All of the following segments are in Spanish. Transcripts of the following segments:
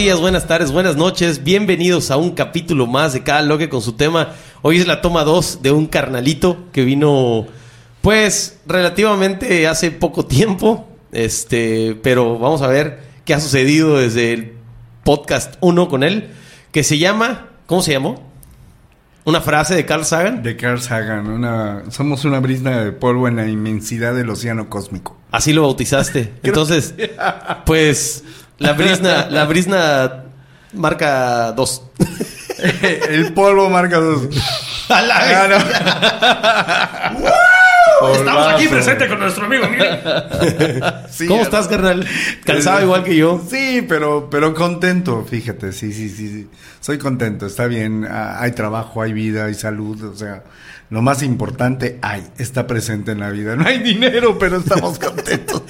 días, buenas tardes, buenas noches. Bienvenidos a un capítulo más de Cada Loque con su tema. Hoy es la toma 2 de un carnalito que vino, pues, relativamente hace poco tiempo. Este, pero vamos a ver qué ha sucedido desde el podcast 1 con él, que se llama, ¿cómo se llamó? Una frase de Carl Sagan. De Carl Sagan, una, somos una brisna de polvo en la inmensidad del océano cósmico. Así lo bautizaste. Entonces, pues, la brisna, la brisna marca 2. El polvo marca dos. Ah, no. Estamos aquí presentes con nuestro amigo. Sí, ¿Cómo estás, carnal? Cansado igual que yo. Sí, pero, pero contento, fíjate, sí, sí, sí, sí. Soy contento, está bien, ah, hay trabajo, hay vida, hay salud, o sea, lo más importante hay, está presente en la vida. No hay dinero, pero estamos contentos.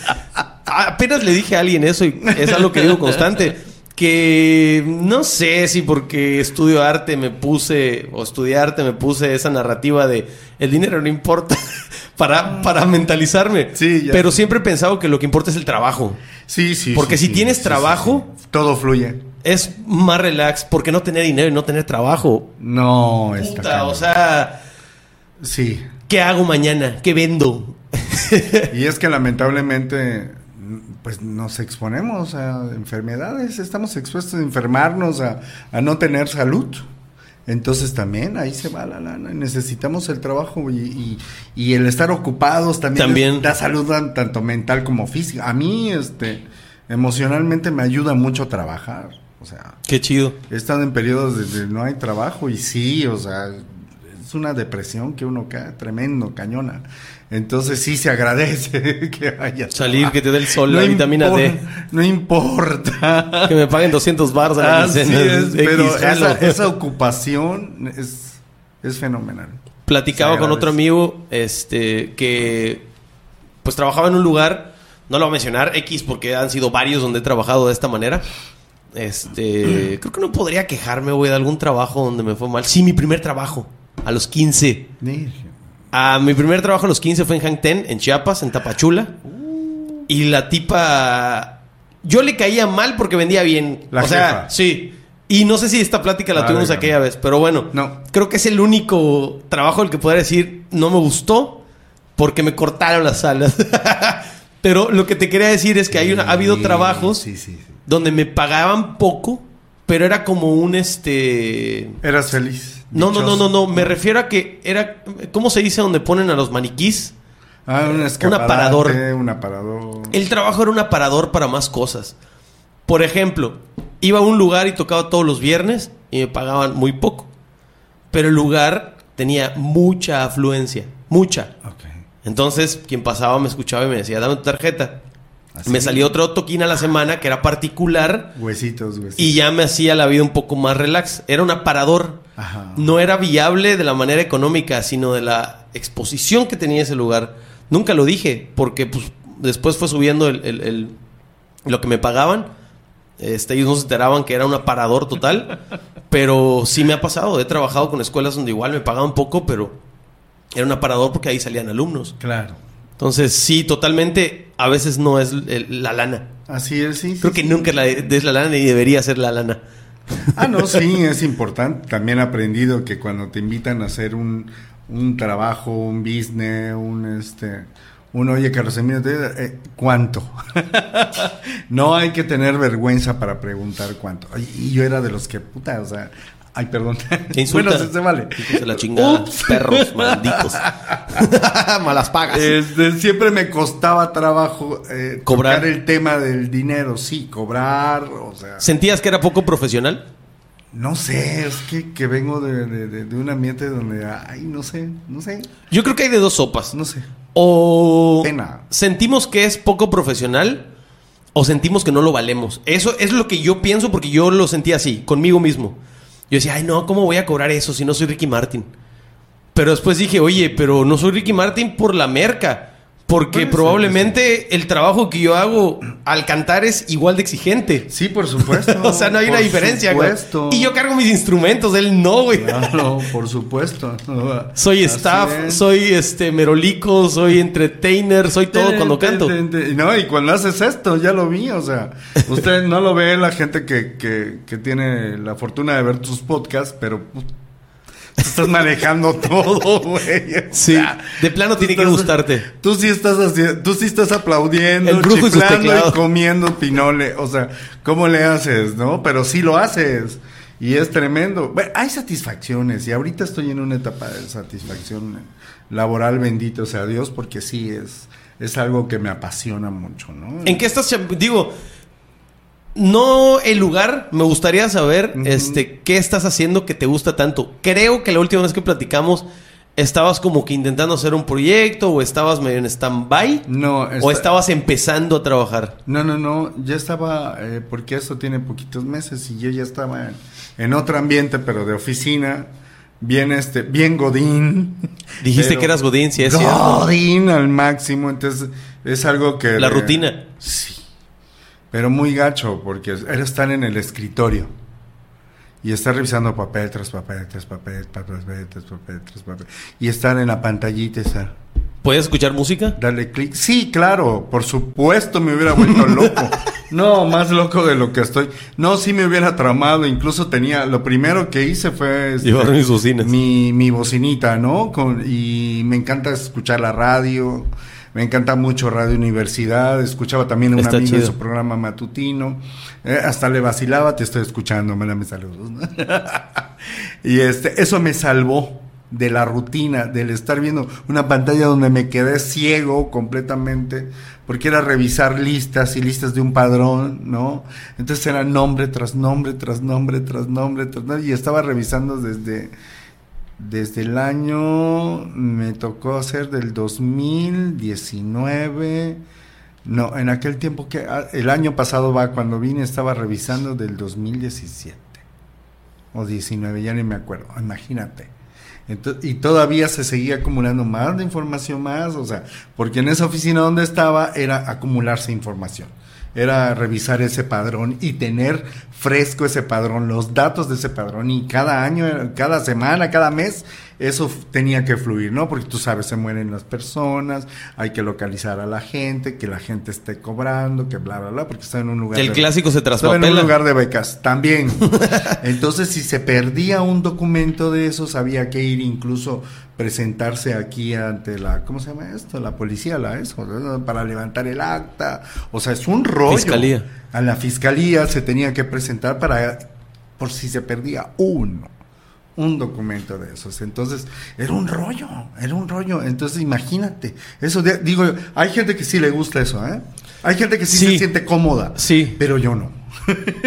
Apenas le dije a alguien eso y es algo que digo constante. Que no sé si porque estudio arte me puse, o estudié arte me puse esa narrativa de el dinero no importa para, para mentalizarme. Sí, ya. Pero siempre he pensado que lo que importa es el trabajo. Sí, sí. Porque sí, si tienes trabajo- todo fluye. Es más relax porque no tener dinero y no tener trabajo. No, está o sea, Sí. ¿qué hago mañana? ¿Qué vendo? Y es que lamentablemente, pues nos exponemos a enfermedades, estamos expuestos a enfermarnos, a, a no tener salud. Entonces también ahí se va la lana. Necesitamos el trabajo y, y- y el estar ocupados también, da salud tan- tanto mental como física. A mí, este, emocionalmente me ayuda mucho trabajar. O sea, Qué chido. he estado en periodos de, de no hay trabajo y sí, o sea, es una depresión que uno cae tremendo, cañona. Entonces sí se agradece que haya Salir, trabajo. que te dé el sol, la vitamina D. No importa. Que me paguen 200 bars a Así es, pero esa, esa ocupación es, es fenomenal. Platicaba con otro amigo este que pues trabajaba en un lugar, no lo voy a mencionar X porque han sido varios donde he trabajado de esta manera. Este, creo que no podría quejarme, güey, de algún trabajo donde me fue mal. Sí, mi primer trabajo a los 15. Ah, mi primer trabajo a los 15 fue en Hang Ten, en Chiapas, en Tapachula. Y la tipa. Yo le caía mal porque vendía bien. La o sea, sí. Y no sé si esta plática la Ah, tuvimos aquella vez, pero bueno. No. Creo que es el único trabajo del que podría decir no me gustó porque me cortaron las alas. pero lo que te quería decir es que hay una, ha habido Sí, trabajos Sí, sí, sí. donde me pagaban poco, pero era como un este. Eras feliz. No, no, no, no, no. Me refiero a que era. ¿Cómo se dice donde ponen a los maniquís? Ah, un escaparate, aparador. Un aparador. El trabajo era un aparador para más cosas. Por ejemplo, iba a un lugar y tocaba todos los viernes y me pagaban muy poco. Pero el lugar tenía mucha afluencia. Mucha. Ok. Entonces, quien pasaba me escuchaba y me decía, dame tu tarjeta. Así. Me salía otro toquín a la semana que era particular Huesitos, huesitos. y ya me hacía la vida un poco más relax. Era un aparador. Ajá. No era viable de la manera económica, sino de la exposición que tenía ese lugar. Nunca lo dije, porque pues, después fue subiendo el, el- el- lo que me pagaban. Este, ellos no se enteraban que era un aparador total. pero sí me ha pasado. He trabajado con escuelas donde igual me pagaban poco, pero era un aparador porque ahí salían alumnos. Claro. Entonces, sí, totalmente, a veces no es el- la lana. Así es, sí. Creo sí, que sí. nunca la, es la lana ni debería ser la lana. Ah, no, sí, es importante. También he aprendido que cuando te invitan a hacer un, un trabajo, un business, un este, un oye, Carlos Emilio, eh, ¿cuánto? no hay que tener vergüenza para preguntar cuánto. Y yo era de los que, puta, o sea, ay, perdón. Bueno, se, se vale. De la chingada. Ups. Perros malditos. Malas pagas. Este, siempre me costaba trabajo eh, Cobrar. el tema del dinero, sí, cobrar, o sea. ¿Sentías que era poco profesional? No sé, es que, que vengo de, de- de- de un ambiente donde, ay, no sé, no sé, Yo creo que hay de dos sopas. no sé. O Pena. sentimos que es poco profesional o sentimos que no lo valemos. Eso es lo que yo pienso porque yo lo sentía así, conmigo mismo. Yo decía, ay, no, ¿cómo voy a cobrar eso si no soy Ricky Martin? Pero después dije, oye, pero no soy Ricky Martin por la merca, Porque probablemente el trabajo que yo hago al cantar es igual de exigente. Sí, por supuesto. o sea, no hay una diferencia, güey. supuesto. Y yo cargo mis instrumentos, él no, güey. Claro, por supuesto. Soy Así staff, es. soy este merolico, soy entertainer, soy todo cuando Ten, canto. ten. No, y cuando haces esto, ya lo vi, o sea, usted no lo ve la gente que, que, que tiene la fortuna de ver tus podcasts, pero tú estás manejando todo, güey. Sí, sea, de plano tiene que gustarte. Tú sí estás haciendo, tú sí estás aplaudiendo, El brujo chiflando y comiendo pinole, o sea, ¿cómo le haces, no? Pero sí lo haces. Y es tremendo. Bueno, hay satisfacciones y ahorita estoy en una etapa de satisfacción laboral, bendito sea Dios, porque sí es, es algo que me apasiona mucho, ¿no? ¿En qué estás? Digo, no el lugar, me gustaría saber este, qué estás haciendo que te gusta tanto. Creo que la última vez que platicamos estabas como que intentando hacer un proyecto o estabas medio en stand-by No, o esta- estabas empezando a trabajar. No, no, no, ya estaba, eh, porque esto tiene poquitos meses y yo ya estaba en, en otro ambiente, pero de oficina, bien este, bien godín. Dijiste que eras Godín, si es cierto. Godín al máximo, entonces es algo que... La rutina. Sí, pero muy gacho, porque era estar en el escritorio y estar revisando papel tras papel, tras papel, papel, tras papel, tras papel, y estar en la pantallita, estar... ¿Puedes escuchar música? Darle clic. Sí, claro, por supuesto me hubiera vuelto loco. No, más loco de lo que estoy. No, sí me hubiera tramado. Incluso tenía, lo primero que hice fue este, Llevar mis bocinas. mi, mi bocinita, ¿no? Con, y me encanta escuchar la radio. Me encanta mucho Radio Universidad. Escuchaba también a un Está amigo en su programa matutino. Eh, hasta le vacilaba, te estoy escuchando, mándame saludos. ¿no? y este, eso me salvó de la rutina, del estar viendo una pantalla donde me quedé ciego completamente, porque era revisar listas y listas de un padrón, ¿no? Entonces era nombre tras nombre, tras nombre, tras nombre, tras nombre, y estaba revisando desde, desde el año, me tocó hacer del 2019, no, en aquel tiempo que, ah, el año pasado va, cuando vine estaba revisando del 2017 o 19, ya ni me acuerdo, imagínate. Ento- y todavía se seguía acumulando más de información más, o sea, porque en esa oficina donde estaba era acumularse información, era revisar ese padrón y tener fresco ese padrón, los datos de ese padrón y cada año, cada semana, cada mes, eso tenía que fluir, ¿no? Porque tú sabes, se mueren las personas, hay que localizar a la gente, que la gente esté cobrando, que bla, bla, bla, porque está en un lugar... Que el de- clásico se estaba en traspapela. un lugar de becas, también. Entonces, si se perdía un documento de esos, había que ir incluso presentarse aquí ante la, ¿cómo se llama esto? La policía, la eso, para levantar el acta. O sea, es un rollo. Fiscalía. A la fiscalía se tenía que presentar para, por si se perdía uno un documento de esos. Entonces, era un rollo, era un rollo. Entonces, imagínate. Eso, de- digo, hay gente que sí le gusta eso, ¿eh? Hay gente que sí, Sí. se siente cómoda. Sí. Pero yo no.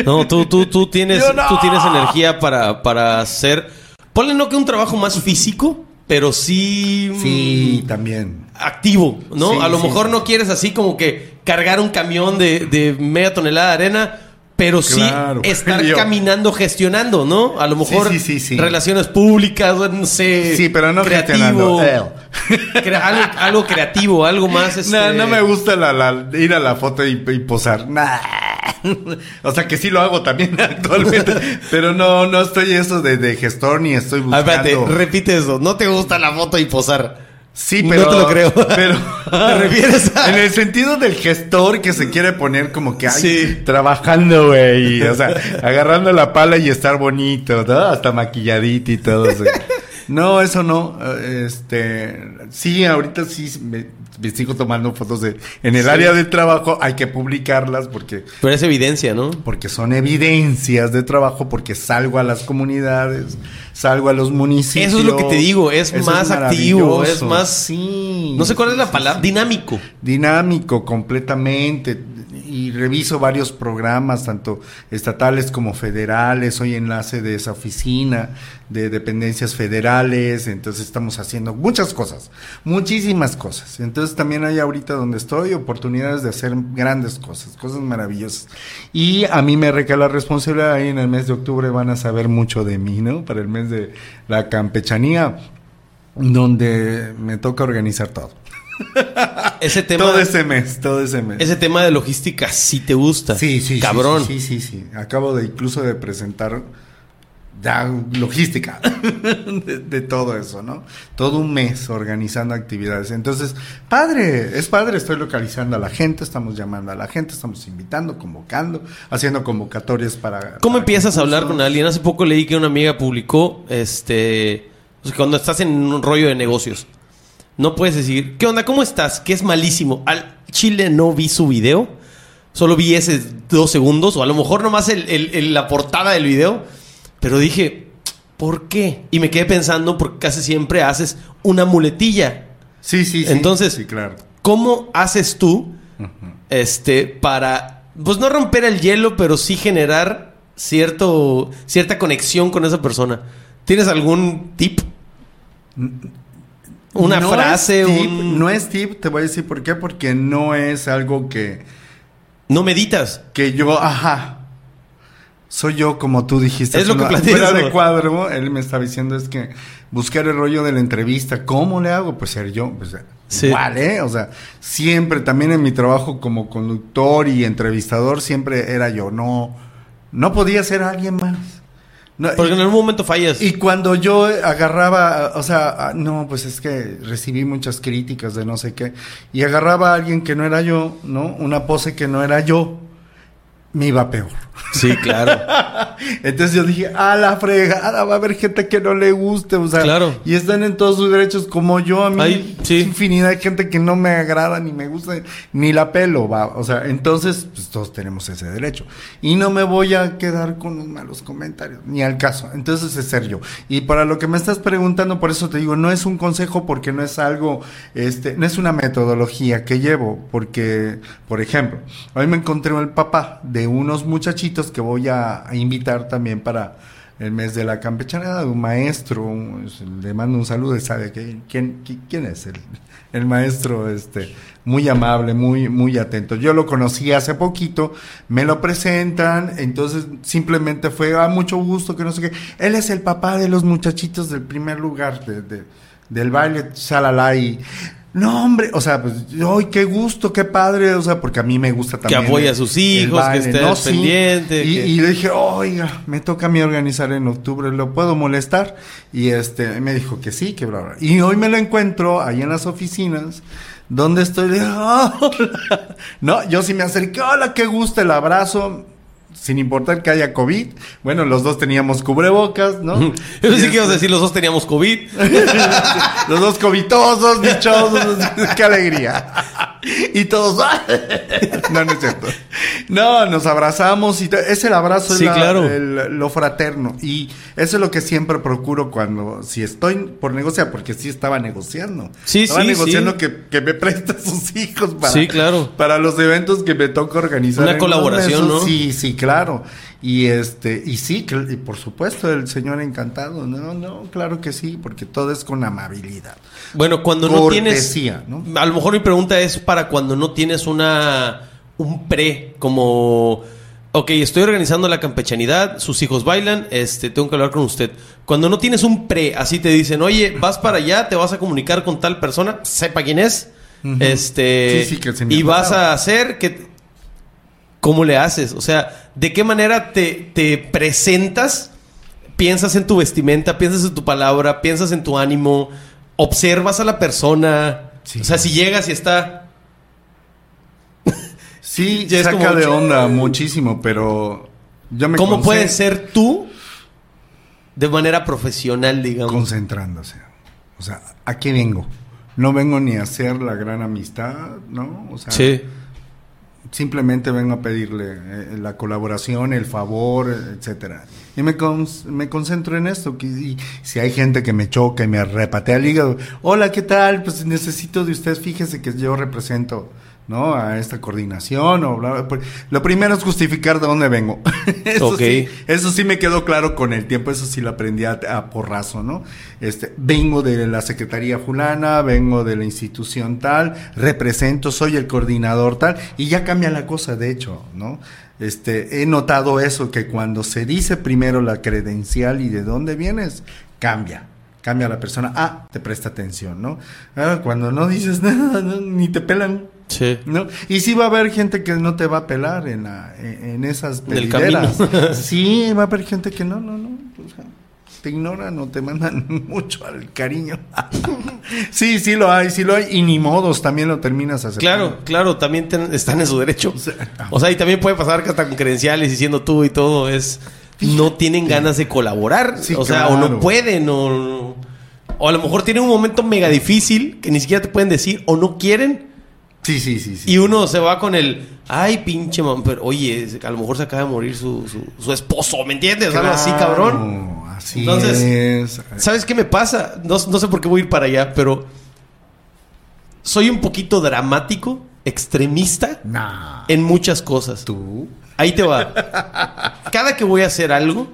No, tú, tú, tú tienes, no. tú tienes energía para, para hacer. Ponle no que un trabajo más físico, pero sí. mm, Sí, también. Activo, ¿no? Sí, a lo sí, mejor sí. no quieres así como que cargar un camión de, de media tonelada de arena, pero sí estar Yo- caminando, gestionando, ¿no? A lo mejor relaciones públicas, no sé. Sí, pero no creativo. crea- algo, algo creativo, algo más. Este... No, no me gusta la, la- ir a la foto y, y posar. Nah. o sea que sí lo hago también actualmente. pero no, no estoy eso de, de gestor ni estoy Ah, buscando. espérate, repite eso. No te gusta la foto y posar. Sí, No pero. te lo creo. Pero. ¿Te refieres a- En el sentido del gestor que se quiere poner como que. ay, Sí. Trabajando, güey. O sea, agarrando la pala y estar bonito, ¿no? Hasta maquilladito y todo. No, eso no. eh, Este. Sí, ahorita sí me, me sigo tomando fotos de. En el Sí. área del trabajo hay que publicarlas porque. Pero es evidencia, ¿no? Porque son evidencias de trabajo, porque salgo a las comunidades, salgo a los municipios. Eso es lo que te digo, es más activo, es más- Sí. No sé cuál es la palabra. Dinámico. Dinámico, completamente. Y reviso varios programas, tanto estatales como federales. Soy enlace de esa oficina de dependencias federales. Entonces estamos haciendo muchas cosas, muchísimas cosas. Entonces también hay ahorita donde estoy oportunidades de hacer grandes cosas, cosas maravillosas. Y a mí me recae la responsabilidad. Ahí en el mes de octubre van a saber mucho de mí, ¿no? Para el mes de la campechanía donde me toca organizar todo. Ese tema, todo ese mes, todo ese mes. ese tema de logística sí te gusta. Sí, sí, Cabrón. Sí, sí, sí, Acabo de incluso de presentar ya logística de, de todo eso, ¿no? Todo un mes organizando actividades. Entonces, padre, es padre, estoy localizando a la gente, estamos llamando a la gente, estamos invitando, convocando, haciendo convocatorias para... ¿Cómo para empiezas a hablar con alguien? Hace poco leí que una amiga publicó, este, cuando estás en un rollo de negocios, no puedes decir, ¿qué onda? ¿Cómo estás? Que es malísimo. Al Chile no vi su video, solo vi ese dos segundos, o a lo mejor nomás el, el- el- la portada del video, pero dije, ¿por qué? Y me quedé pensando, porque casi siempre haces una muletilla. Sí, sí, sí. Entonces- Sí, claro. ¿Cómo haces tú este para pues no romper el hielo, pero sí generar cierto cierta conexión con esa persona? ¿Tienes algún tip? Una No frase, es tip, un No es tip, te voy a decir por qué, porque no es algo que, no meditas. que yo, ajá. Soy yo, como tú dijiste. Es lo que Fuera- de cuadro, él me estaba diciendo es que buscar el rollo de la entrevista. ¿Cómo le hago? Pues ser yo. Pues, Sí. Igual, ¿eh? O sea, siempre, también en mi trabajo como conductor y entrevistador, siempre era yo. No, no podía ser alguien más. No, Porque en algún momento fallas. y cuando yo agarraba, o sea, ah, no, pues es que recibí muchas críticas de no sé qué, y agarraba a alguien que no era yo, ¿no? Una pose que no era yo, me iba peor. Sí, claro. Entonces yo dije, a la fregada, va a haber gente que no le guste, o sea, Claro. y están en todos sus derechos como yo, a mí, sí. infinidad de gente que no me agrada, ni me gusta, ni la pelo, va, o sea, entonces, pues todos tenemos ese derecho. Y no me voy a quedar con los malos comentarios, ni al caso, entonces es ser yo. Y para lo que me estás preguntando, por eso te digo, no es un consejo porque no es algo, este, no es una metodología que llevo, porque, por ejemplo, hoy me encontré el papá de unos muchachitos que voy a, invitar también para el mes de la campechanada, un maestro, le mando un saludo sabe quién, qui- quién es el, el maestro, este, muy amable, muy, muy atento. Yo lo conocí hace poquito, me lo presentan, entonces simplemente fue a mucho gusto, que no sé qué. Él es el papá de los muchachitos del primer lugar de, de- del baile, shalala, y no, hombre, o sea, pues, ¡ay, qué gusto, qué padre! O sea, porque a mí me gusta también. apoya a sus hijos, que esté Sí. pendiente, Y, que- y le dije, oiga, me toca a mí organizar en octubre, ¿lo puedo molestar? Y este, me dijo que sí, que bla, bla. Y hoy me lo encuentro ahí en las oficinas, donde estoy, "Ah, hola". No, yo sí me acerqué, hola, qué gusto, el abrazo. Sin importar que haya COVID. Bueno, los dos teníamos cubrebocas, ¿no? Yo pensé que ibas a decir los dos teníamos COVID. Los dos covitosos, dichosos, qué alegría. Y todos, no, no es cierto. No, nos abrazamos y es el abrazo, es Sí, la- claro. el- lo fraterno. Y eso es lo que siempre procuro cuando, si estoy por negociar, porque sí estaba negociando. Sí, estaba sí, negociando sí. Que, que me preste sus hijos para, Sí, claro. para los eventos que me toca organizar. Una colaboración. ¿no? Sí, sí, claro. Y este, y sí, y por supuesto, el señor encantado. No, no, claro que sí, porque todo es con amabilidad. Bueno, cuando no tienes. ¿no? A lo mejor mi pregunta es para cuando no tienes una. Un pre, como. Ok, estoy organizando la campechanidad, sus hijos bailan, este, tengo que hablar con usted. Cuando no tienes un pre, así te dicen, oye, vas para allá, te vas a comunicar con tal persona, sepa quién es, este, Sí, sí, que se me y vas a hacer que, ¿cómo le haces? O sea, ¿de qué manera te, te presentas? Piensas en tu vestimenta, piensas en tu palabra, piensas en tu ánimo, observas a la persona. Sí. O sea, si llegas y está. Sí, Ya es saca como- de onda muchísimo, pero yo me ¿Cómo puedes ser tú de manera profesional, digamos? concentrándose. O sea, ¿a qué vengo? No vengo ni a hacer la gran amistad, ¿no? O sea, Sí. Simplemente vengo a pedirle eh, la colaboración, el favor, etcétera. Y me, con- me concentro en esto. Que, y si hay gente que me choca y me repatea el hígado, hola, ¿qué tal? Pues necesito de usted, fíjese que yo represento. ¿No? A esta coordinación o bla, bla, bla. Lo primero es justificar de dónde vengo. eso, Ok. sí, eso sí me quedó claro con el tiempo, eso sí lo aprendí a, a porrazo, ¿no? Este, vengo de la Secretaría fulana, vengo de la institución tal, represento, soy el coordinador tal, y ya cambia la cosa, de hecho, ¿no? Este, he notado eso, que cuando se dice primero la credencial y de dónde vienes, cambia. cambia la persona. Ah, te presta atención, ¿no? Ah, cuando no dices nada, no, ni te pelan. Sí. ¿No? Y sí va a haber gente que no te va a pelar en, la, en, esas camino. sí, va a haber gente que no, no, no. o sea, te ignoran o te mandan mucho al cariño. sí, sí lo hay, sí lo hay. Y ni modos, también lo terminas aceptando. Claro, claro, también ten- están en su derecho. O sea, y también puede pasar que hasta con credenciales diciendo tú y todo es no tienen ganas de colaborar, Sí, o sea, o no pueden o o a lo mejor tienen un momento mega difícil que ni siquiera te pueden decir o no quieren Sí, sí, sí. sí. y uno se va con el ay pinche man, pero oye, a lo mejor se acaba de morir su, su, su esposo, ¿me entiendes? Algo así, Claro, cabrón. Así Entonces, es. ¿Sabes qué me pasa? No, no sé por qué voy a ir para allá, pero soy un poquito dramático, extremista Nah. en muchas cosas. Tú. Ahí te va. Cada que voy a hacer algo,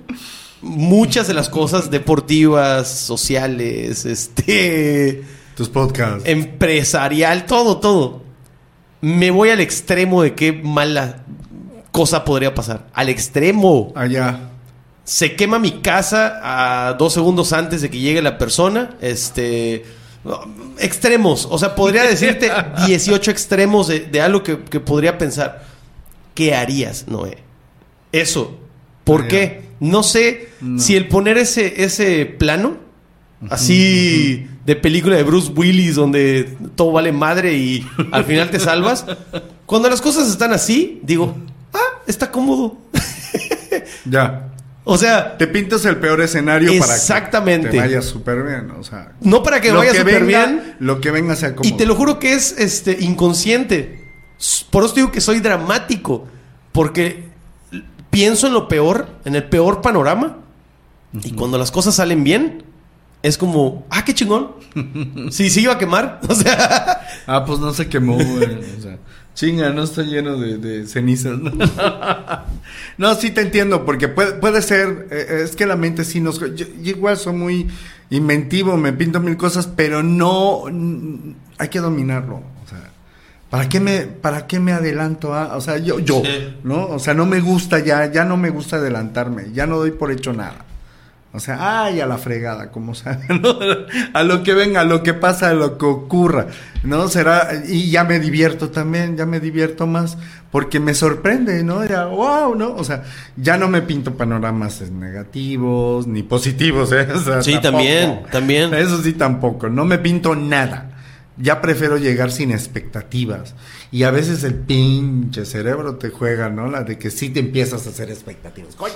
muchas de las cosas deportivas, sociales, este, Tus podcasts. empresarial, todo, todo, me voy al extremo de qué mala cosa podría pasar. Al extremo. Allá. Se quema mi casa a dos segundos antes de que llegue la persona. Este. Extremos. O sea, podría decirte 18 extremos de, de algo que, que podría pensar. ¿Qué harías, Noé? Eso. ¿Por qué? No sé No. si el poner ese, ese plano, así de película de Bruce Willis, donde todo vale madre y al final te salvas. Cuando las cosas están así, digo, ah, está cómodo. Ya. O sea, Te pintas el peor escenario Exactamente. para que te vayas súper bien. O sea, no para que vaya súper bien. Lo que venga sea como. Y te lo juro que es este inconsciente. Por eso te digo que soy dramático. Porque pienso en lo peor, en el peor panorama. Y cuando las cosas salen bien, es como, ah, qué chingón. Sí, sí iba a quemar. O sea, Ah, pues no se quemó, güey. O sea, chinga, no está lleno de, de cenizas. ¿no? no, sí te entiendo, porque puede, puede ser, eh, es que la mente sí nos... Yo, yo igual soy muy inventivo, me pinto mil cosas, pero no... hay que dominarlo. O sea, ¿para qué me, para qué me adelanto a...? O sea, yo, yo, Sí. ¿no? O sea, no me gusta ya, ya no me gusta adelantarme, ya no doy por hecho nada. O sea, ay, a la fregada, como sea, ¿no? A lo que venga, a lo que pasa, a lo que ocurra, ¿no? Será, y ya me divierto también, ya me divierto más, porque me sorprende, ¿no? Ya, wow, ¿no? O sea, ya no me pinto panoramas negativos, ni positivos, ¿eh? O sea, Sí, tampoco. también, también. Eso sí, tampoco, no me pinto nada. Ya prefiero llegar sin expectativas. Y a veces el pinche cerebro te juega, ¿no? La de que sí te empiezas a hacer expectativas. Coño,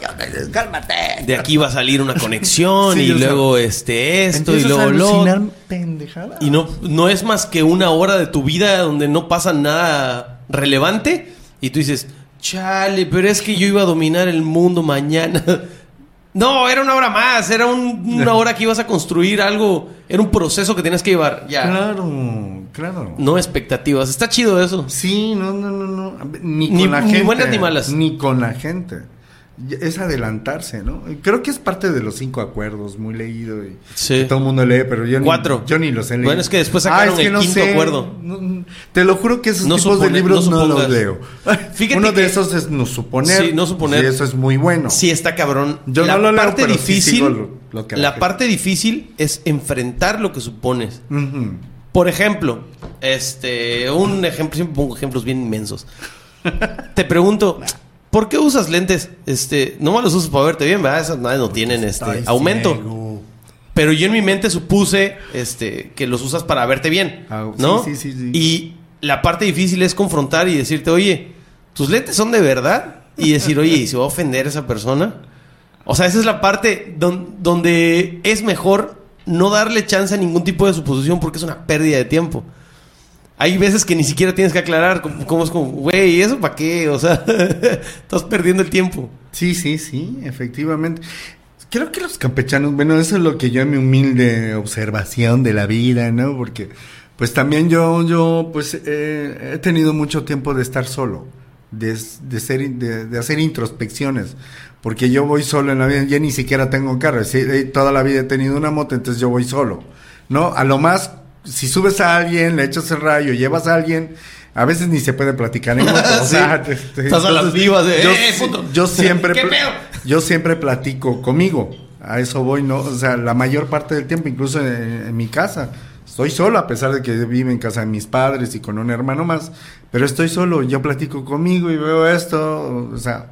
cálmate. de aquí va a salir una conexión Sí, y sea, luego este esto y luego lo. Y no, no es más que una hora de tu vida donde no pasa nada relevante. Y tú dices, chale, pero es que yo iba a dominar el mundo mañana. No, era una hora más. Era un- una hora que ibas a construir algo. Era un proceso que tenías que llevar. Ya. Claro, claro. No expectativas. Está chido eso. Sí, no, no, no, no. Ni, Ni- con la ni gente. buenas ni malas. Ni con la gente. Es adelantarse, ¿no? Creo que es parte de los cinco acuerdos, muy leído y Sí. que todo el mundo lee, pero yo Cuatro. ni, yo ni los he leído. Bueno, es que después Ah, sacaron el quinto acuerdo. No, te lo juro que esos No tipos supone- de libros no los leo. Fíjate Uno de esos es no suponer. Sí, no suponer. Y eso es muy bueno. Sí, está cabrón. Yo la no lo leo, parte pero sí difícil. sigo lo- lo que la parte difícil es enfrentar lo que supones. Por ejemplo, este, un ejemplo, siempre pongo ejemplos bien inmensos. Te pregunto, ¿por qué usas lentes? Este, no los usas para verte bien, ¿verdad? Esas no tienen este aumento. ciego. Pero yo en mi mente supuse este, que los usas para verte bien, Ah, ¿no? sí, sí, sí, sí. Y la parte difícil es confrontar y decirte, oye, ¿tus lentes son de verdad? Y decir, oye, ¿y se va a ofender esa persona? O sea, esa es la parte don- donde es mejor no darle chance a ningún tipo de suposición porque es una pérdida de tiempo. Hay veces que ni siquiera tienes que aclarar, como es como, güey, ¿eso para qué? O sea, estás perdiendo el tiempo. Sí, sí, sí, efectivamente. Creo que los campechanos, bueno, eso es lo que yo en mi humilde observación de la vida, ¿no? Porque, pues también yo, yo, pues eh, he tenido mucho tiempo de estar solo, de, de, de hacer introspecciones, porque yo voy solo en la vida, ya ni siquiera tengo carro, sí, eh, toda la vida he tenido una moto, entonces yo voy solo, ¿no? A lo más, si subes a alguien, le echas el rayo, llevas a alguien, a veces ni se puede platicar en o sea, Estás a las vivas de, yo, "Eh, puto". yo siempre ¿Qué pla- pedo? yo siempre platico conmigo. A eso voy, ¿no? O sea, la mayor parte del tiempo, incluso en, en mi casa. Estoy solo, a pesar de que vivo en casa de mis padres y con un hermano más. Pero estoy solo, yo platico conmigo y veo esto. O sea,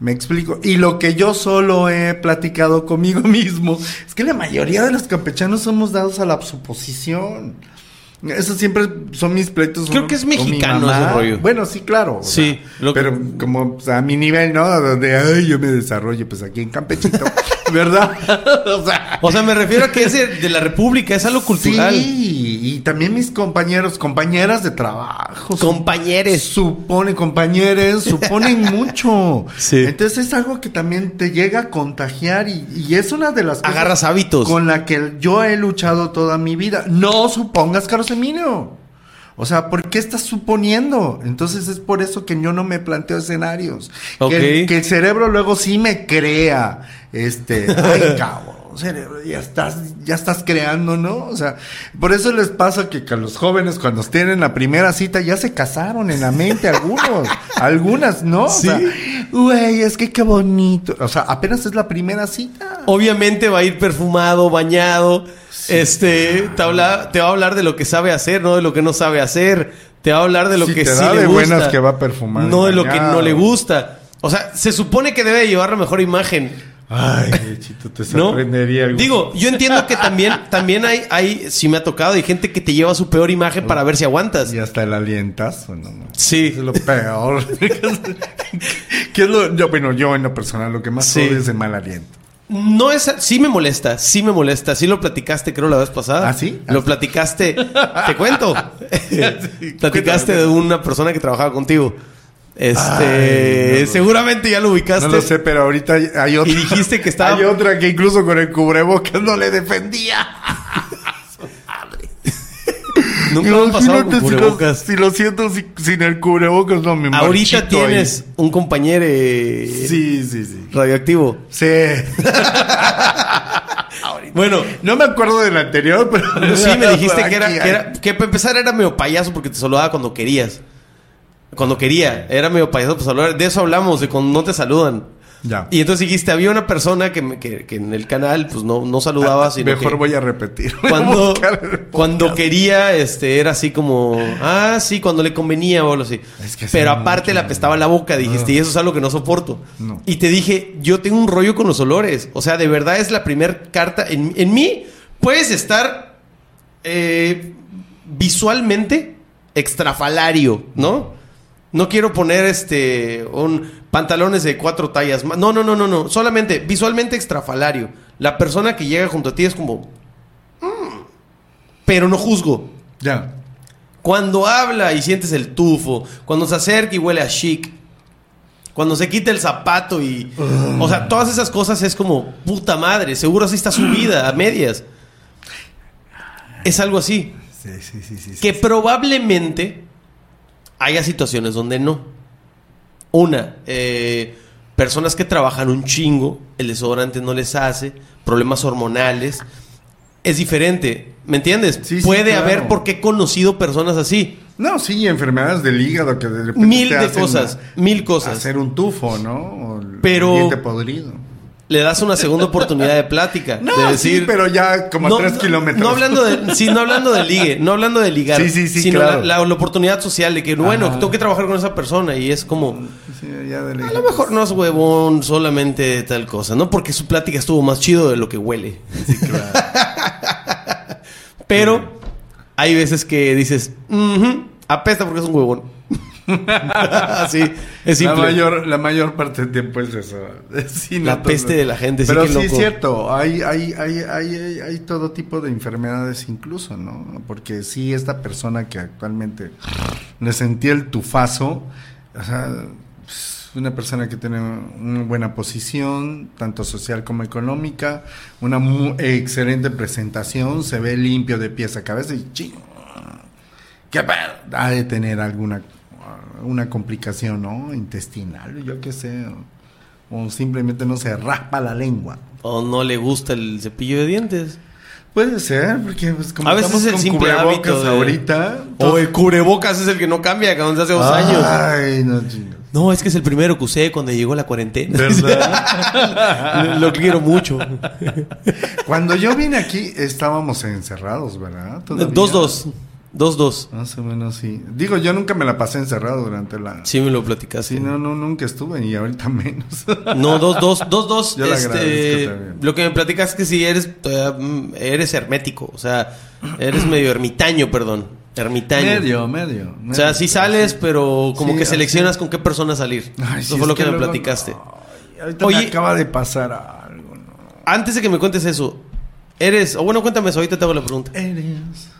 me explico. Y lo que yo solo he platicado conmigo mismo es que la mayoría de los campechanos somos dados a la suposición. Eso siempre son mis pleitos. Creo que es mexicano mamá. ese rollo. Bueno, sí, claro. Sí, sea, lo que- pero como o sea, a mi nivel, ¿no? Donde ay, yo me desarrollo, pues aquí en Campechito, ¿verdad? o sea, O sea, me refiero a que es de, de la República, es algo cultural. Sí, y también mis compañeros, compañeras de trabajo. Compañeres. Supone, compañeros, suponen mucho. Sí. Entonces es algo que también te llega a contagiar y, y es una de las cosas Agarras hábitos. con la que yo he luchado toda mi vida. No supongas, Carlos Emilio. O sea, ¿por qué estás suponiendo? Entonces es por eso que yo no me planteo escenarios. Que, que el cerebro luego sí me crea, este, ay, cabrón, cerebro, ya estás, ya estás creando, ¿no? O sea, por eso les pasa que, que a los jóvenes cuando tienen la primera cita ya se casaron en la mente algunos, algunas, ¿no? O Sí. sea, güey, es que qué bonito. O sea, apenas es la primera cita. Obviamente va a ir perfumado, bañado. Este, te, habla, te va a hablar de lo que sabe hacer, no de lo que no sabe hacer. Te va a hablar de lo Si que te sí da le de gusta. buenas que va perfumado y No de lo que no le gusta. O sea, se supone que debe llevar la mejor imagen. Ay, chito, te ¿No? sorprendería. algo. Digo, yo entiendo que también, también hay, hay, si me ha tocado, hay gente que te lleva su peor imagen para ver si aguantas. Y hasta el alientazo, ¿no? Sí. Es lo peor. ¿Qué es lo, yo, bueno, yo en lo personal, lo que más Sí. odio es el mal aliento. No es, sí me molesta, sí me molesta. Sí lo platicaste, creo, la vez pasada. ¿Ah, sí? Lo platicaste, te cuento. platicaste de una persona que trabajaba contigo. Este, Ay, no, no. seguramente ya lo ubicaste. No lo sé, pero ahorita hay- hay otra. Y dijiste que estaba- Hay otra que incluso con el cubrebocas no le defendía. Nunca me han pasado con Imagínate si lo, cubrebocas. si lo siento si- sin el cubrebocas, no me Ahorita ahí. tienes un compañero eh, Sí, sí, sí. radioactivo. Sí. Bueno, No me acuerdo del anterior, pero. sí me dijiste que era, que era, que para empezar era medio payaso porque te saludaba cuando querías. Cuando quería, era medio payaso para saludar. De eso hablamos, de cuando no te saludan. Ya. Y entonces dijiste, había una persona que, me- que, que en el canal pues no, no saludaba, sino Mejor que voy a repetir. Voy cuando, cuando quería, este, era así como, ah, sí, cuando le convenía o algo así. Es que hace Pero aparte mucho, le apestaba la boca, dijiste, Ah. y eso es algo que no soporto. No. Y te dije, yo tengo un rollo con los olores. O sea, de verdad es la primer carta. En, en mí puedes estar eh, visualmente extrafalario, ¿no? No quiero poner este un pantalones de cuatro tallas más. No, no, no, no, no. Solamente visualmente extrafalario. La persona que llega junto a ti es como. "Mm", pero no juzgo. Ya. Cuando habla y sientes el tufo, cuando se acerca y huele a chic, cuando se quita el zapato y. O sea, todas esas cosas es como puta madre, seguro así está su vida, a medias. Es algo así. Sí, sí, sí, sí. sí. Que probablemente haya situaciones donde no. Una, eh, personas que trabajan un chingo, el desodorante no les hace, problemas hormonales. Es diferente, ¿me entiendes? Sí, sí, Puede claro. haber porque he conocido personas así. No, sí, enfermedades del hígado que de repente Mil te de hacen cosas, mil cosas. Hacer un tufo, ¿no? O el Pero- diente podrido. Le das una segunda oportunidad de plática. No, de decir, sí, pero ya como a tres no, kilómetros. No hablando de, sí, no hablando de ligue, no hablando de ligar. Sí, sí, sí, sino claro. la, la- la oportunidad social de que, bueno, Ajá. tengo que trabajar con esa persona y es como, Sí, ya de a lo mejor no es huevón solamente tal cosa, ¿no? Porque su plática estuvo más chido de lo que huele. Sí, claro. Pero hay veces que dices, "Ujú, apesta porque es un huevón. Así, es La simple. mayor, la mayor parte del tiempo es eso. Sí, no, La peste de la gente, sí, Pero sí loco. es cierto, hay, hay, hay, hay, hay, todo tipo de enfermedades incluso, ¿no? Porque sí, esta persona que actualmente le sentía el tufazo, o sea, una persona que tiene una buena posición, tanto social como económica, una mu- excelente presentación, se ve limpio de pies a cabeza y ching, ¿Qué pedo? Ha de tener alguna una complicación, ¿no? Intestinal, yo qué sé. O, simplemente no se raspa la lengua. O no le gusta el cepillo de dientes. Puede ser, porque pues, como A veces estamos es el con simple cubrebocas de- ahorita. O el cubrebocas es el que no cambia, cabrón, hace dos años. Ay, no chingas. No, es que es el primero que usé cuando llegó la cuarentena. ¿Verdad? Lo quiero mucho. Cuando yo vine aquí estábamos encerrados, ¿verdad? Todavía. Dos, dos. Dos, dos. Más o menos sí. Digo, yo nunca me la pasé encerrado durante la... Sí me lo platicaste. Sí, no, no, nunca estuve y ahorita menos. No, dos, dos, dos, dos. Yo le este, lo que me platicas es que si eres, mm, eres hermético, o sea, eres medio ermitaño, perdón, ermitaño. medio, medio. O sea, sí sales, pero como Sí, que así. seleccionas con qué persona salir. Ay, Eso sí, fue es lo que, me luego- platicaste. Ay, ahorita Oye- me acaba de pasar algo, ¿no? Antes de que me cuentes eso, eres, o bueno, cuéntame eso, ahorita te hago la pregunta. Eres.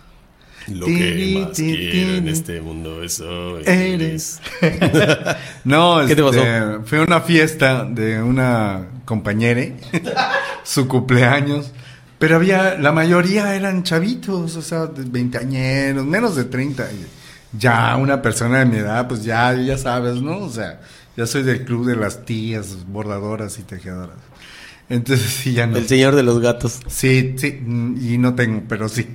Lo que más quiero en este mundo eso Eres. no, ¿Qué te este, pasó? fue una fiesta de una compañera, su cumpleaños, pero había, la mayoría eran chavitos, o sea, de veinteañeros, menos de 30. y Ya una persona de mi edad, pues ya, ya sabes, ¿no? O sea, ya soy del club de las tías bordadoras y tejedoras. Entonces sí, ya no. El señor de los gatos. Sí, sí, y no tengo, pero sí.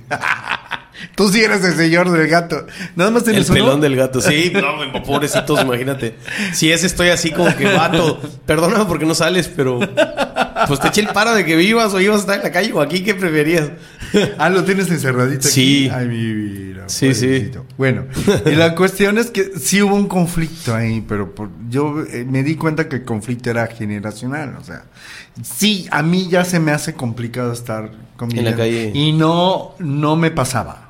Tú sí eres el señor del gato. Nada más El tienes uno. pelón del gato. Sí, no, pobrecitos, imagínate. Si ese estoy así como que vato, perdóname porque no sales, pero pues te eché el paro de que vivas o ibas a estar en la calle o aquí, ¿qué preferías? Ah, lo tienes encerradito Sí. aquí. Ay, mi vida. Sí, sí. Bueno, y la cuestión es que sí hubo un conflicto ahí, pero por- yo eh, me di cuenta que el conflicto era generacional. O sea, sí, a mí ya se me hace complicado estar conviviendo. En la calle. Y no, no me pasaba.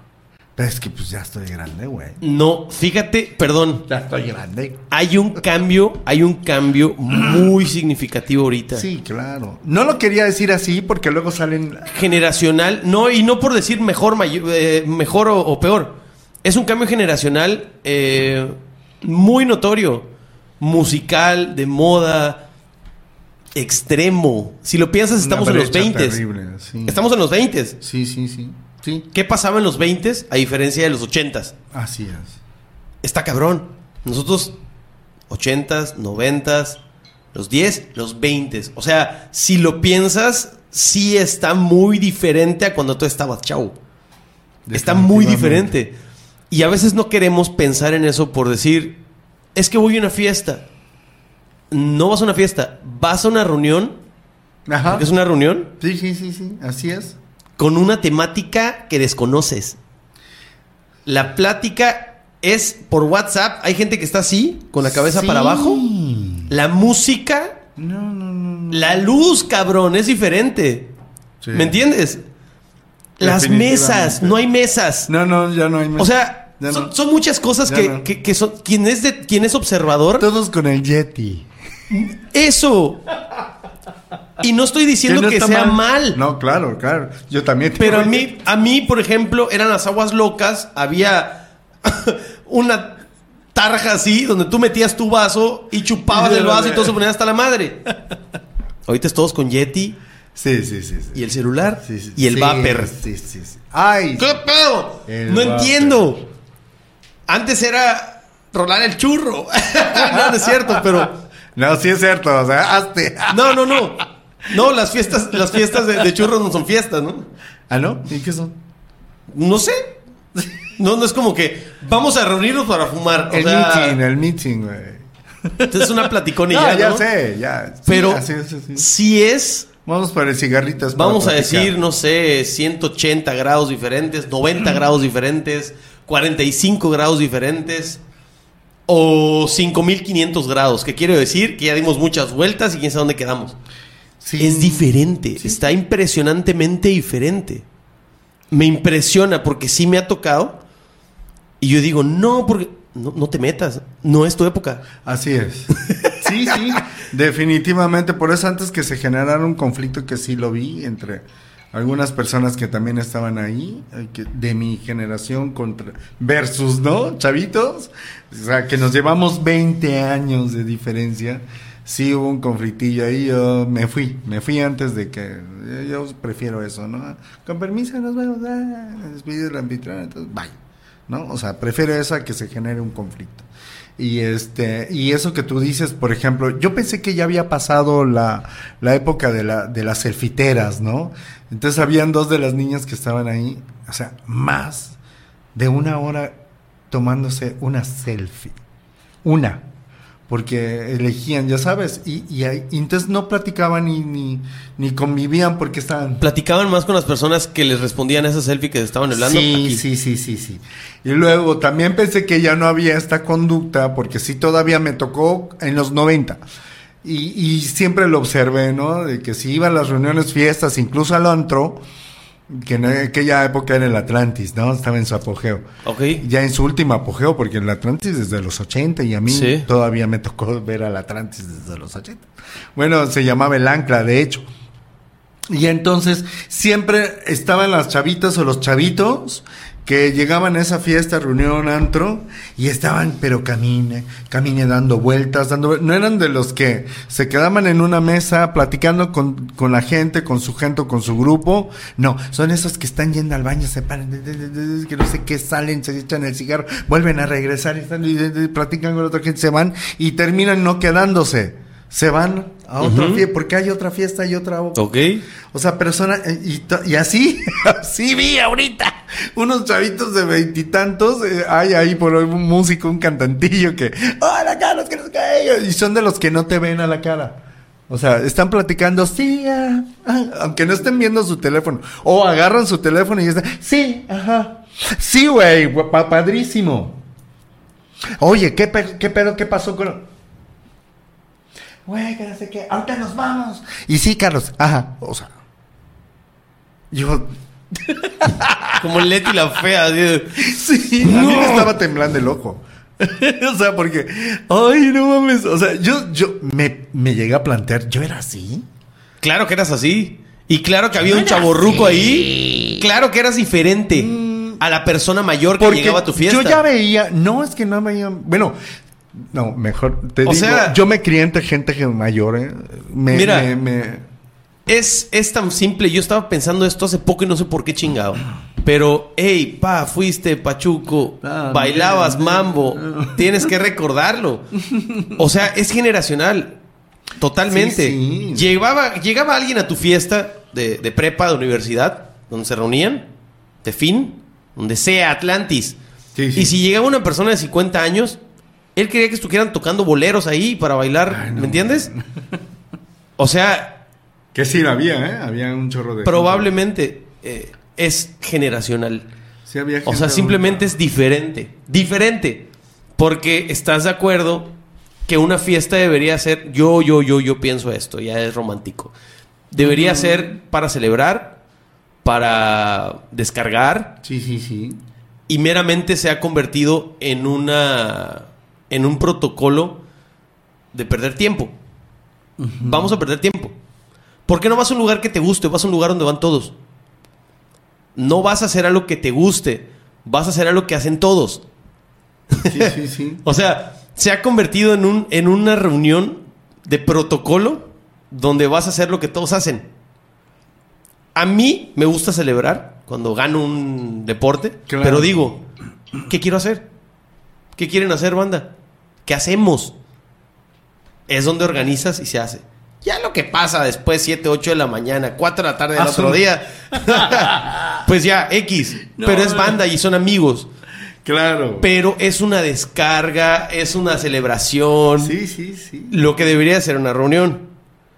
Es que pues ya estoy grande, güey. No, fíjate, perdón. Ya estoy grande. Hay un cambio, hay un cambio muy significativo ahorita. Sí, claro. No lo quería decir así porque luego salen. Generacional, no, y no por decir mejor, eh, mejor o, o peor. Es un cambio generacional eh, muy notorio. Musical, de moda, extremo. Si lo piensas, estamos en los brecha 20. terrible, sí. Estamos en los 20. Sí, sí, sí. Sí, ¿Qué pasaba en los 20 a diferencia de los 80? así es. Está cabrón. Nosotros, 80s, 90s, los 10, los 20. O sea, si lo piensas, sí está muy diferente a cuando tú estabas chavo. Está muy diferente. Y a veces no queremos pensar en eso por decir, es que voy a una fiesta. No vas a una fiesta, vas a una reunión, Ajá. es una reunión, Sí, sí, sí, sí. Así es. Con una temática que desconoces. La plática es por WhatsApp. Hay gente que está así, con la cabeza Sí. para abajo. La música, No, no, no. la luz, cabrón, es diferente. Sí. ¿Me entiendes? Las mesas, no hay mesas. No, no, ya no hay más. O sea, son, muchas cosas que, no. que- que son. Quien es, de, quien es observador, Todos con el Yeti. eso. Y no estoy diciendo no que sea mal. No, claro, claro. Yo también. Pero a mí, a mí, por ejemplo, eran las aguas locas. Había una tarja así donde tú metías tu vaso y chupabas el vaso y todo se ponía hasta la madre. Ahorita es todos con Yeti Sí, sí, sí. sí. y el celular Sí, sí. y el Sí, vapor. Sí, sí, sí. Ay. ¿Qué pedo? El no vapor. entiendo. Antes era rolar el churro. no, no es cierto, pero No, sí es cierto. O sea, hazte. no, no, no. No, las fiestas, las fiestas de, de churros no son fiestas, ¿no? ¿Ah, no? ¿Y qué son? No sé. No, no es como que vamos a reunirnos para fumar. O El sea, meeting, el meeting, güey. es una platicón y No, ya, ya ¿no? sé, ya. Sí, Pero así es, así es. si es, Vamos para el cigarritas. para vamos a decir, no sé, 180 grados diferentes, 90 grados diferentes, 45 grados diferentes o 5500 grados, que quiero decir que ya dimos muchas vueltas y quién sabe dónde quedamos. Sí. Es diferente, está impresionantemente diferente. Me impresiona porque sí me ha tocado y yo digo, no, porque no, no te metas, no es tu época. Así es. Sí, sí, definitivamente. Por eso antes que se generara un conflicto que sí lo vi entre algunas personas que también estaban ahí, que- de mi generación contra versus, ¿no? Chavitos. O sea, que nos llevamos 20 años de diferencia. Sí hubo un conflictillo ahí, yo me fui, me fui antes de que, yo, prefiero eso, ¿no? Con permiso, nos vemos, ah, despidió el anfitrión, entonces, bye. ¿no? O sea, prefiero eso a que se genere un conflicto. Y este, y eso que tú dices, por ejemplo, yo pensé que ya había pasado la, la época de, la, de las selfiteras, ¿no? Entonces habían dos de las niñas que estaban ahí, o sea, más de una hora tomándose una selfie. Una. Porque elegían, ya sabes, y, y, y entonces no platicaban ni, ni, ni convivían porque estaban Platicaban más con las personas que les respondían a esa selfie que estaban hablando. Sí, aquí. sí, sí, sí, sí. Y luego también pensé que ya no había esta conducta, porque sí todavía me tocó en los 90. Y, y siempre lo observé, ¿no? De que si iba a las reuniones, fiestas, incluso al antro, que en aquella época era el Atlantis, ¿no? Estaba en su apogeo. Ok. Ya en su último apogeo, porque el Atlantis desde los 80 y a mí Sí. todavía me tocó ver al Atlantis desde los 80. Bueno, se llamaba el Ancla, de hecho. Y entonces siempre estaban las chavitas o los chavitos que llegaban a esa fiesta, reunión, antro, y estaban, pero camine, camine dando vueltas, dando No eran de los que se quedaban en una mesa platicando con, con la gente, con su gente, con su grupo. No, son esos que están yendo al baño, se paran, que no sé qué, salen, se echan el cigarro, vuelven a regresar están, y platican con otra gente, se van y terminan no quedándose. Se van a otra fiesta, porque hay otra fiesta y otra Ok. o sea, personas, eh, y, así, así vi ahorita, unos chavitos de veintitantos, eh, hay ahí por un músico, un cantantillo que, hola Carlos, que no sé qué", y son de los que no te ven a la cara. O sea, están platicando, sí, ah, ah", aunque no estén viendo su teléfono, o agarran su teléfono y están, sí, ajá, sí, güey, pa- padrísimo. Oye, ¿qué, pe- qué pedo, qué pasó con...? Güey, que no sé qué, ahorita nos vamos. Y sí, Carlos, ajá, o sea. Yo, Como Leti la fea. sí, a mí me estaba temblando el ojo. o sea, porque, ay, no mames. O sea, yo, yo me, me llegué a plantear, yo era así. Claro que eras así. Y claro que había un chaborruco ahí. Claro que eras diferente a la persona mayor que Porque llegaba a tu fiesta. yo ya veía, no es que no veía, bueno, no, mejor te O digo, sea- yo me crié entre gente que mayor, ¿eh? Me, Mira. me- me- Es, es tan simple. Yo estaba pensando esto hace poco y no sé por qué chingado. Pero, hey, pa, fuiste pachuco, Ah, bailabas mambo. Tienes que recordarlo. O sea, es generacional. Totalmente. Sí, sí. Llegaba, llegaba alguien a tu fiesta de, de prepa, de universidad, donde se reunían, de fin, donde sea, Atlantis. Sí, sí. Y si llegaba una persona de 50 años, él quería que estuvieran tocando boleros ahí para bailar. Ay, no. ¿Me entiendes? O sea, que sí había, ¿eh? Había un chorro de... probablemente eh, es generacional. Sí había O sea, simplemente es diferente. Diferente. Porque estás de acuerdo que una fiesta debería ser. Yo, yo, yo, yo pienso esto, ya es romántico. Debería ser para celebrar, para descargar, Sí, sí, sí. y meramente se ha convertido en una. En un protocolo de perder tiempo. Vamos a perder tiempo. ¿Por qué no vas a un lugar que te guste? Vas a un lugar donde van todos. No vas a hacer algo que te guste. Vas a hacer algo que hacen todos. Sí, sí, sí. O sea, se ha convertido en, un, en una reunión de protocolo donde vas a hacer lo que todos hacen. A mí me gusta celebrar cuando gano un deporte, Claro. pero digo, ¿qué quiero hacer? ¿Qué quieren hacer, banda? ¿Qué hacemos? Es donde organizas y se hace. Ya lo que pasa después, 7, 8 de la mañana, 4 de la tarde del Ah, otro día, pues ya, X. No, pero es banda y son amigos. Claro. Pero es una descarga, es una celebración. Sí, sí, sí. Lo que debería ser una reunión.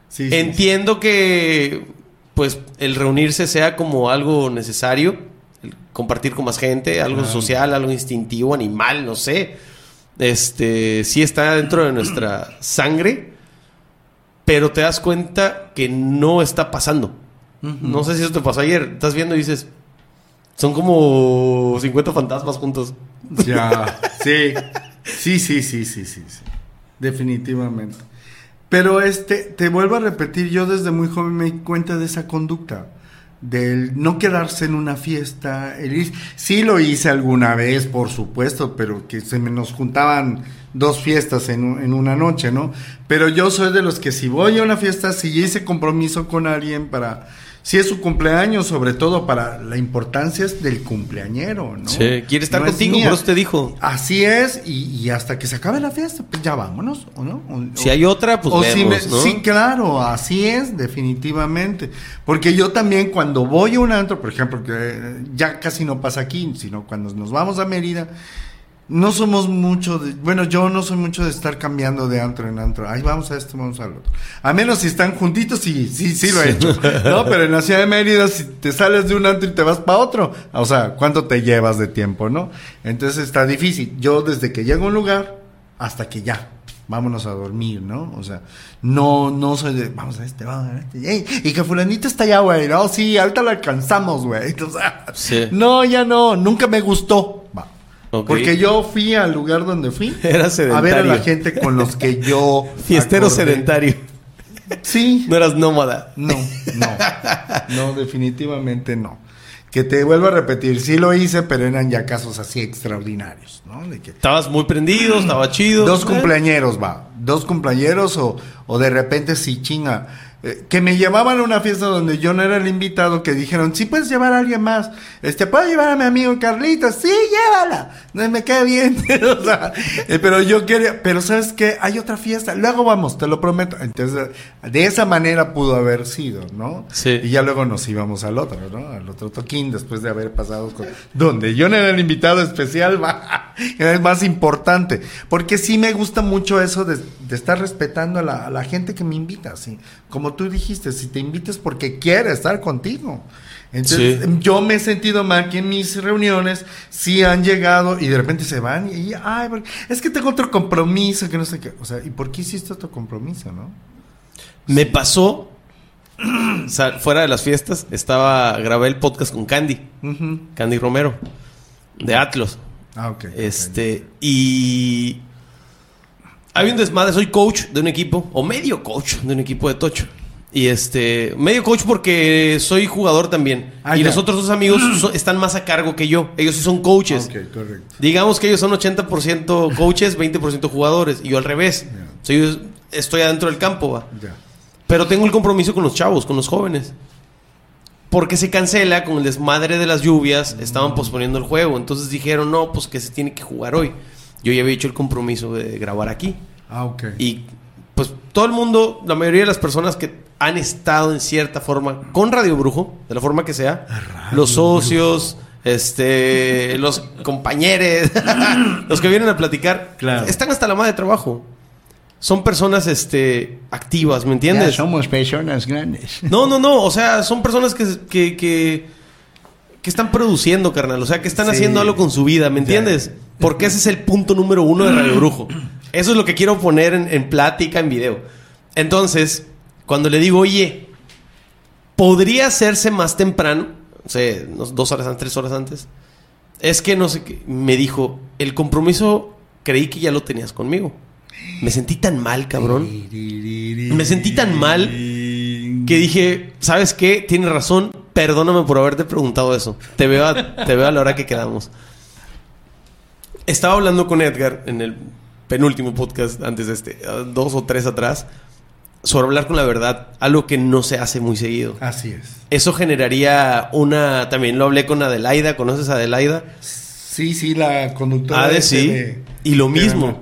Sí, sí, Entiendo que pues el reunirse sea como algo necesario, el compartir con más gente, algo Claro. social, algo instintivo, animal, no sé. Este, sí está dentro de nuestra sangre, pero te das cuenta que no está pasando. No sé si eso te pasó ayer. Estás viendo y dices, son como 50 fantasmas juntos. Ya. Sí. Sí, sí, sí, sí, sí, sí. Definitivamente. Pero este, te vuelvo a repetir, yo desde muy joven me di cuenta de esa conducta. Del no quedarse en una fiesta, el ir- sí lo hice alguna vez, por supuesto, pero que se me nos juntaban dos fiestas en, en una noche, ¿no? Pero yo soy de los que si voy a una fiesta, si hice compromiso con alguien para, Si es su cumpleaños, sobre todo para la importancia es del cumpleañero, ¿no? Sí, quiere estar No es contigo, mía. por eso te dijo. Así es, y, y hasta que se acabe la fiesta, pues ya vámonos, ¿o no? O- Si hay otra, pues o si vemos, me- ¿no? Sí, claro, así es, definitivamente. Porque yo también cuando voy a un antro, por ejemplo, que eh, ya casi no pasa aquí, sino cuando nos vamos a Mérida, no somos mucho de, bueno, yo no soy mucho de estar cambiando de antro en antro. Ay, vamos a este, vamos al otro. A menos si están juntitos, sí, sí, sí lo he hecho. No, pero en la ciudad de Mérida, si te sales de un antro y te vas para otro, o sea, ¿cuánto te llevas de tiempo, no? Entonces está difícil. Yo desde que llego a un lugar hasta que ya, vámonos a dormir, ¿no? O sea, no, no soy de, vamos a este, vamos a este, y que fulanito está allá, güey, no, sí, ahorita lo alcanzamos, güey. O sea, Sí. no, ya no, nunca me gustó. Porque yo fui al lugar donde fui Era a ver a sedentario. la gente con los que yo Fiestero acordé. sedentario. Sí. No eras nómada. No, no. No, definitivamente no. Que te vuelvo a repetir, sí lo hice, pero eran ya casos así extraordinarios, ¿no? De que Estabas muy prendido, estaba chido. dos Eh, cumpleañeros, va. Dos cumpleañeros o, o de repente sí chinga. Eh, que me llevaban a una fiesta donde yo no era el invitado, que dijeron, sí puedes llevar a alguien más. Este, ¿puedo llevar a mi amigo Carlitos? Sí, llévala. No me cae bien. o sea, eh, pero yo quería, pero ¿sabes qué? Hay otra fiesta. Luego vamos, te lo prometo. Entonces, de esa manera pudo haber sido, ¿no? Sí. Y ya luego nos íbamos al otro, ¿no? Al otro toquín, después de haber pasado con... Donde yo no era el invitado especial, va. Era el más importante. Porque sí me gusta mucho eso de, de estar respetando a la, a la gente que me invita, sí. Como tú dijiste, si te invitas porque quiere estar contigo. Entonces, Sí. yo me he sentido mal que en mis reuniones sí han llegado y de repente se van y, ay, porque- es que tengo otro compromiso, que no sé qué. O sea, ¿y por qué hiciste otro compromiso, no? Me pasó. o sea, fuera de las fiestas, estaba. Grabé el podcast con Candy. Candy Romero. De Atlas. Ah, ok. Este. Y. Hay un desmadre. Soy coach de un equipo. O medio coach de un equipo de Tocho. Y este. Medio coach porque soy jugador también. Ah, y ya. los otros dos amigos so- están más a cargo que yo. Ellos sí son coaches. Ok, correcto. Digamos que ellos son 80% coaches, 20% jugadores. Y yo al revés. Ya. O sea, yo estoy adentro del campo, va. Ya. Pero tengo el compromiso con los chavos, con los jóvenes. Porque se cancela con el desmadre de las lluvias, estaban posponiendo el juego. Entonces dijeron, no, pues que se tiene que jugar hoy. Yo ya había hecho el compromiso de grabar aquí. Ah, ok. Y todo el mundo, la mayoría de las personas que han estado en cierta forma con Radio Brujo, de la forma que sea, los socios, este, los compañeros, los que vienen a platicar, Claro. están hasta la madre de trabajo. Son personas este, activas, ¿me entiendes? Ya somos personas grandes. No, no, no. O sea, son personas que, que, que, que están produciendo, carnal. O sea, que están Sí. haciendo algo con su vida, ¿me entiendes? Porque ese es el punto número uno de Radio Brujo. Eso es lo que quiero poner en, plática, en video. Entonces, cuando le digo, oye, podría hacerse más temprano, o sea, unos dos horas antes, tres horas antes, es que no sé qué. Me dijo, el compromiso creí que ya lo tenías conmigo. Me sentí tan mal, cabrón. Me sentí tan mal que dije, ¿sabes qué? Tienes razón, perdóname por haberte preguntado eso. Te veo te veo a la hora que quedamos. Estaba hablando con Edgar en el penúltimo podcast antes de este, eh, dos o tres atrás, sobre hablar con la verdad, algo que no se hace muy seguido. Así es. Eso generaría una, también lo hablé con Adelaida, ¿conoces a Adelaida? Sí, sí, la conductora. Ah, de ese sí. de- Y lo mismo.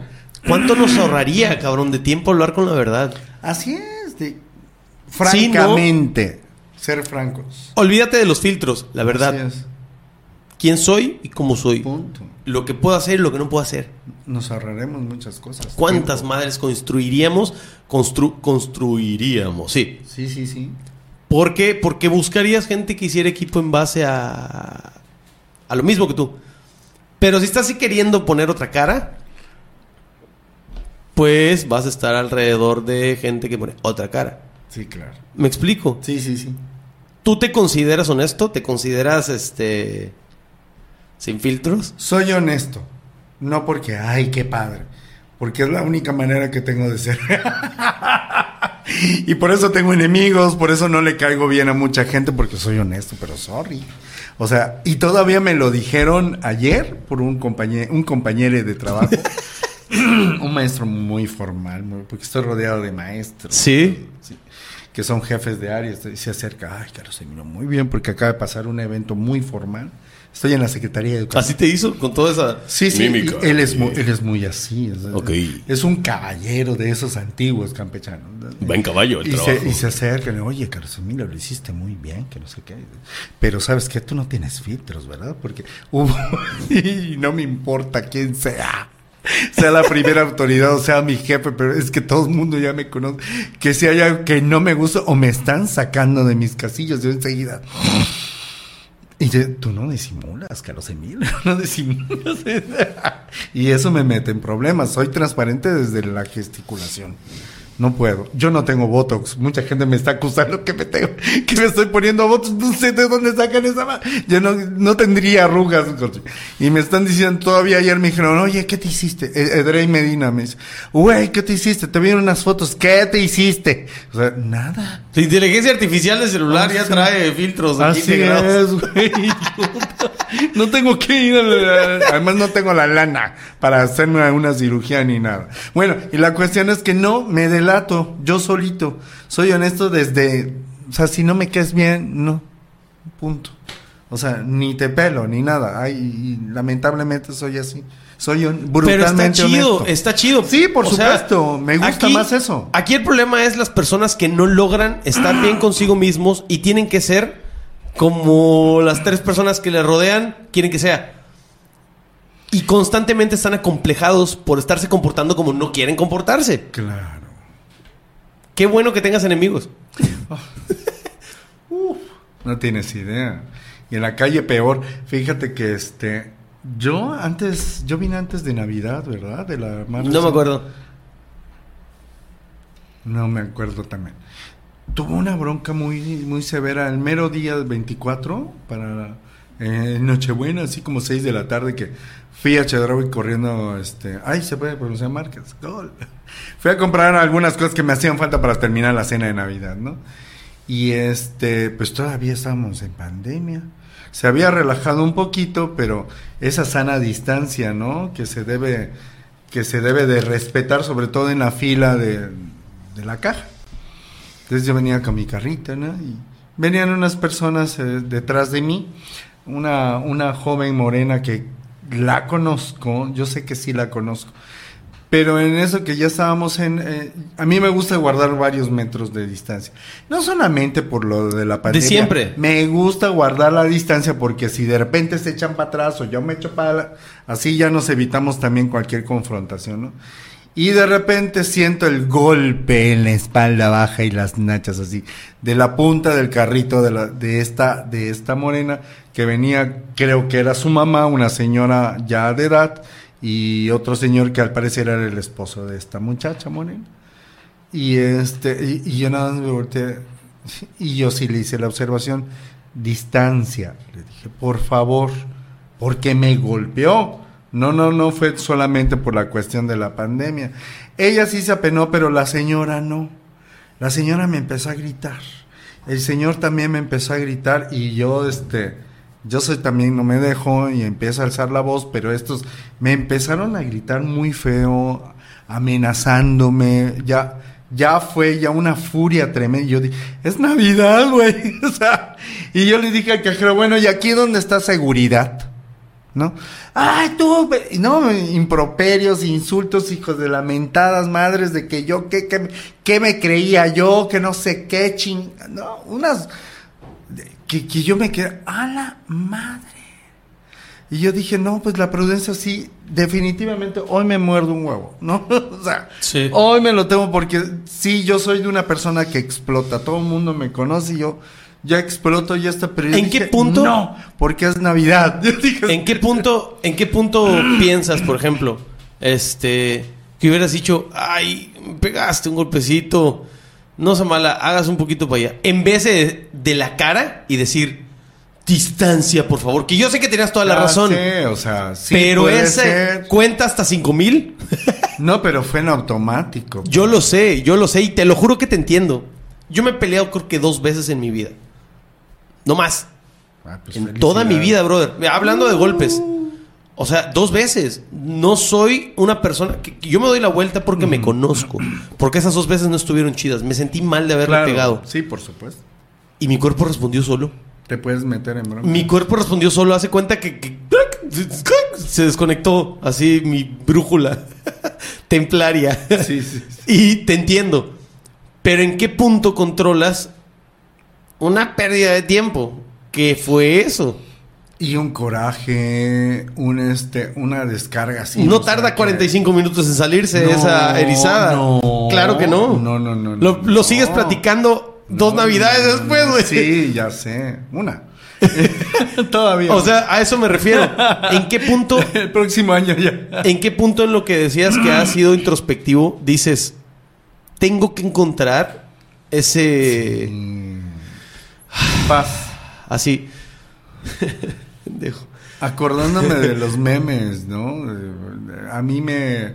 ¿Cuánto nos ahorraría, cabrón, de tiempo hablar con la verdad? Así es. de- Sí, ¿no? francamente, ser francos. Olvídate de los filtros, la verdad. Así es. Quién soy y cómo soy. Punto. Lo que puedo hacer y lo que no puedo hacer. Nos ahorraremos muchas cosas. ¿Cuántas Tiempo. madres construiríamos? Constru- construiríamos, sí. Sí, sí, sí. ¿Por qué? Porque buscarías gente que hiciera equipo en base a, a lo mismo que tú. Pero si estás así queriendo poner otra cara, pues vas a estar alrededor de gente que pone otra cara. Sí, claro. ¿Me explico? Sí, sí, sí. ¿Tú te consideras honesto? ¿Te consideras este sin filtros? Soy honesto. No porque, ay, qué padre. Porque es la única manera que tengo de ser. y por eso tengo enemigos, por eso no le caigo bien a mucha gente, porque soy honesto, pero sorry. O sea, y todavía me lo dijeron ayer por un compañero, un compañero de trabajo. un maestro muy formal, muy- porque estoy rodeado de maestros. Sí. Sí. que son jefes de áreas, y se acerca, ay, Carlos Emilio, muy bien, porque acaba de pasar un evento muy formal. Estoy en la Secretaría de Educación. Así te hizo con toda esa. Sí, sí, Mímica. y él es, muy, él es muy así. o sea, Ok. Es un caballero de esos antiguos campechanos. Va en caballo el y trabajo. se, y se acercan, oye, Carlos Emilio, lo hiciste muy bien, que no sé qué. Pero sabes que tú no tienes filtros, ¿verdad? Porque hubo, y no me importa quién sea. Sea la primera autoridad o sea mi jefe, pero es que todo el mundo ya me conoce. Que si hay algo que no me gusta o me están sacando de mis casillos, yo enseguida. Y yo, tú no disimulas, Carlos Emilio, no disimulas. y eso me mete en problemas. Soy transparente desde la gesticulación. No puedo. Yo no tengo Botox. Mucha gente me está acusando que me tengo, que me estoy poniendo Botox. No sé de dónde sacan esa ma- Yo no, no tendría arrugas. Y me están diciendo, todavía ayer me dijeron, oye, ¿qué te hiciste? E- Edrey Medina me dice, güey, ¿qué te hiciste? Te vieron unas fotos. ¿Qué te hiciste? O sea, nada. La inteligencia artificial del celular Ah, ya sí. trae filtros Así integrados. es, güey. No tengo que ir a la- Además no tengo la lana para hacerme una cirugía ni nada. Bueno, y la cuestión es que no me delato yo solito. Soy honesto desde... O sea, si no me quedes bien, no. Punto. O sea, ni te pelo, ni nada. Ay, y lamentablemente soy así. Soy un, Pero está brutalmente chido, honesto. está chido. Sí, por O sea, supuesto. Me gusta aquí- más eso. Aquí el problema es las personas que no logran estar bien consigo mismos y tienen que ser como las tres personas que le rodean quieren que sea. Y constantemente están acomplejados por estarse comportando como no quieren comportarse. Claro. Qué bueno que tengas enemigos. No tienes idea. Y en la calle peor. Fíjate que este. Yo antes. Yo vine antes de Navidad, ¿verdad? De la. No me acuerdo. No me acuerdo también. Tuvo una bronca muy, muy severa el mero día 24 para eh, Nochebuena, así como 6 de la tarde, que fui a Chedraui corriendo. este Ay, se puede pronunciar marcas. Gol. Fui a comprar algunas cosas que me hacían falta para terminar la cena de Navidad, ¿no? Y este, pues todavía estábamos en pandemia. Se había relajado un poquito, pero esa sana distancia, ¿no? Que se debe, que se debe de respetar, sobre todo en la fila de, de la caja. Entonces yo venía con mi carrita, ¿no? Y venían unas personas eh, detrás de mí, una, una joven morena que la conozco, yo sé que sí la conozco, pero en eso que ya estábamos en... eh, a mí me gusta guardar varios metros de distancia. No solamente por lo de la pandemia. siempre. Me gusta guardar la distancia porque si de repente se echan para atrás o yo me echo para... la- Así ya nos evitamos también cualquier confrontación, ¿no? Y de repente siento el golpe en la espalda baja y las nachas así, de la punta del carrito de, la, de, esta, de esta morena que venía, creo que era su mamá, una señora ya de edad, y otro señor que al parecer era el esposo de esta muchacha morena. Y este, y, yo nada más me volteé, y yo sí le hice la observación, distancia, le dije, por favor, porque me golpeó. No, no, no fue solamente por la cuestión de la pandemia. Ella sí se apenó, pero la señora no. La señora me empezó a gritar. El señor también me empezó a gritar y yo, este, yo soy también, no me dejo y empiezo a alzar la voz, pero estos me empezaron a gritar muy feo, amenazándome, ya, ya fue ya una furia tremenda. Yo dije, es Navidad, güey. O sea, y yo le dije al cajero, bueno, ¿y aquí dónde está seguridad? ¿No? Ay, tú, no, improperios, insultos, hijos de lamentadas madres, de que yo, que, que, que me creía yo, que no sé qué, ching, no, unas, que, que yo me quedé, a la madre. Y yo dije, no, pues la prudencia sí, definitivamente hoy me muerdo un huevo, ¿no? o sea, Sí. hoy me lo tengo porque sí, yo soy de una persona que explota, todo el mundo me conoce y yo ya exploto y está, pero yo ¿En qué punto? No, porque es Navidad. ¿En qué punto, en qué punto piensas, por ejemplo, este, que hubieras dicho, ay, me pegaste un golpecito, no se mala, hagas un poquito para allá, en vez de, de la cara y decir, distancia, por favor, que yo sé que tenías toda la Ya razón, o sea, sí pero ese ser. cuenta hasta cinco mil. No, pero fue en automático. Yo lo sé, yo lo sé y te lo juro que te entiendo. Yo me he peleado creo que dos veces en mi vida. No más. Ah, pues en toda mi vida, brother. Hablando de golpes. O sea, dos veces. No soy una persona que que yo me doy la vuelta porque me conozco. Porque esas dos veces no estuvieron chidas. Me sentí mal de haberle Claro. pegado. Sí, por supuesto. Y mi cuerpo respondió solo. Te puedes meter en broma. Mi cuerpo respondió solo. Hace cuenta que, que- se desconectó. Así mi brújula templaria. Sí, sí, sí. Y te entiendo. Pero ¿en qué punto controlas una pérdida de tiempo? ¿Qué fue eso? Y un coraje, un este, una descarga así. no sea, tarda que- 45 minutos en salirse No, esa erizada. no. claro que no. No, no, no, Lo, no, sigues platicando dos navidades después, güey. Sí, ya sé. Una. Todavía. O sea, a eso me refiero. ¿En qué punto, el próximo año ya. en qué punto en lo que decías que has sido introspectivo dices, tengo que encontrar ese... Paz. Así. Pendejo. Acordándome de los memes, ¿no? A mí me...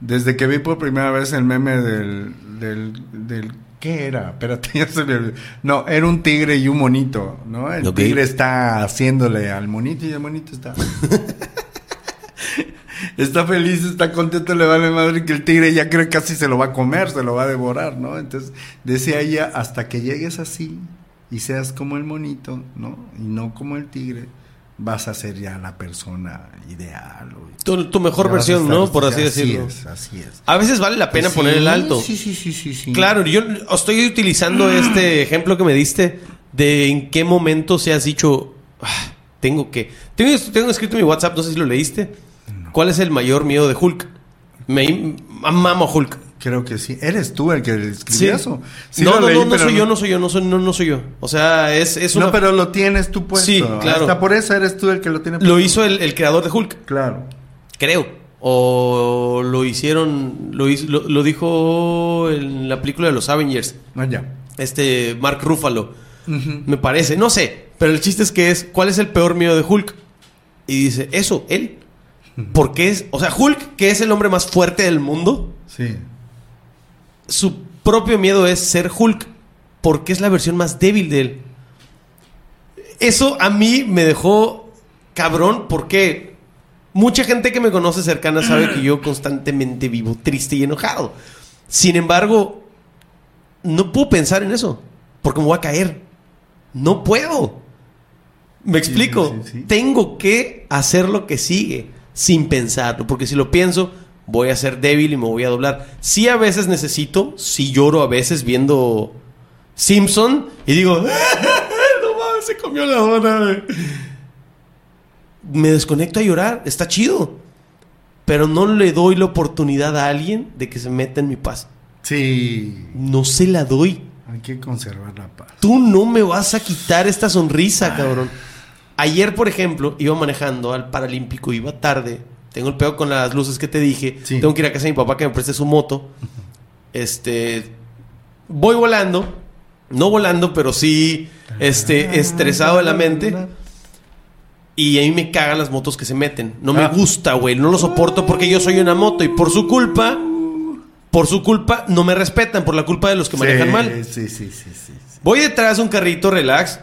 Desde que vi por primera vez el meme del... del, del ¿Qué era? Espérate, ya se me olvidó. No, era un tigre y un monito, ¿no? El tigre está haciéndole al monito y el monito está... está feliz, está contento, le vale madre que el tigre ya cree que casi se lo va a comer, se lo va a devorar, ¿no? Entonces, decía ella, hasta que llegues así y seas como el monito, ¿no? Y no como el tigre, vas a ser ya la persona ideal. Tu, tu mejor versión, estar- ¿no? Por así así decirlo. es, así es. A veces vale la pena Sí, poner el alto. Sí, sí, sí, sí, sí. Claro, yo estoy utilizando este ejemplo que me diste de en qué momento se has dicho, "Ah, tengo que... Tengo, tengo escrito en mi WhatsApp, no sé si lo leíste. ¿Cuál es el mayor miedo de Hulk? Me mamo a Hulk. Creo que sí. ¿Eres tú el que escribió eso? Sí no, no, leí, no, no soy yo, no soy yo, no soy, no, no soy yo. O sea, es, es una... No, pero lo tienes tú puesto. Sí, claro. Hasta por eso eres tú el que lo tiene puesto. Lo hizo el, el creador de Hulk, Claro. creo. O lo hicieron, lo, hizo- lo, lo dijo en la película de los Avengers. No, ya. Este Mark Ruffalo. Me parece, no sé. Pero el chiste es que es, ¿cuál es el peor miedo de Hulk? Y dice, eso, él. Porque es, o sea, Hulk, que es el hombre más fuerte del mundo, Sí. Su propio miedo es ser Hulk. Porque es la versión más débil de él. Eso a mí me dejó cabrón porque mucha gente que me conoce cercana sabe que yo constantemente vivo triste y enojado. Sin embargo, no puedo pensar en eso porque me voy a caer. No puedo. Me Sí, explico. sí, sí. Tengo que hacer lo que sigue sin pensarlo porque si lo pienso voy a ser débil y me voy a doblar. Sí a veces necesito, sí lloro a veces viendo Simpson y digo, no mames, se comió la dona. güey". Me desconecto a llorar, está chido. Pero no le doy la oportunidad a alguien de que se meta en mi paz. Sí. No se la doy. Hay que conservar la paz. Tú no me vas a quitar esta sonrisa, cabrón. Ayer, por ejemplo, iba manejando al Paralímpico, iba tarde. Tengo el pedo con las luces que te dije. Sí. Tengo que ir a casa de mi papá que me preste su moto. Este. Voy volando. No volando, pero sí. Este. Estresado de la mente. Y a mí me cagan las motos que se meten. No me Ah. gusta, güey. No lo soporto porque yo soy una moto. Y por su culpa. Por su culpa, no me respetan. Por la culpa de los que manejan mal. Sí, sí, sí, sí. sí. Voy detrás de un carrito relax.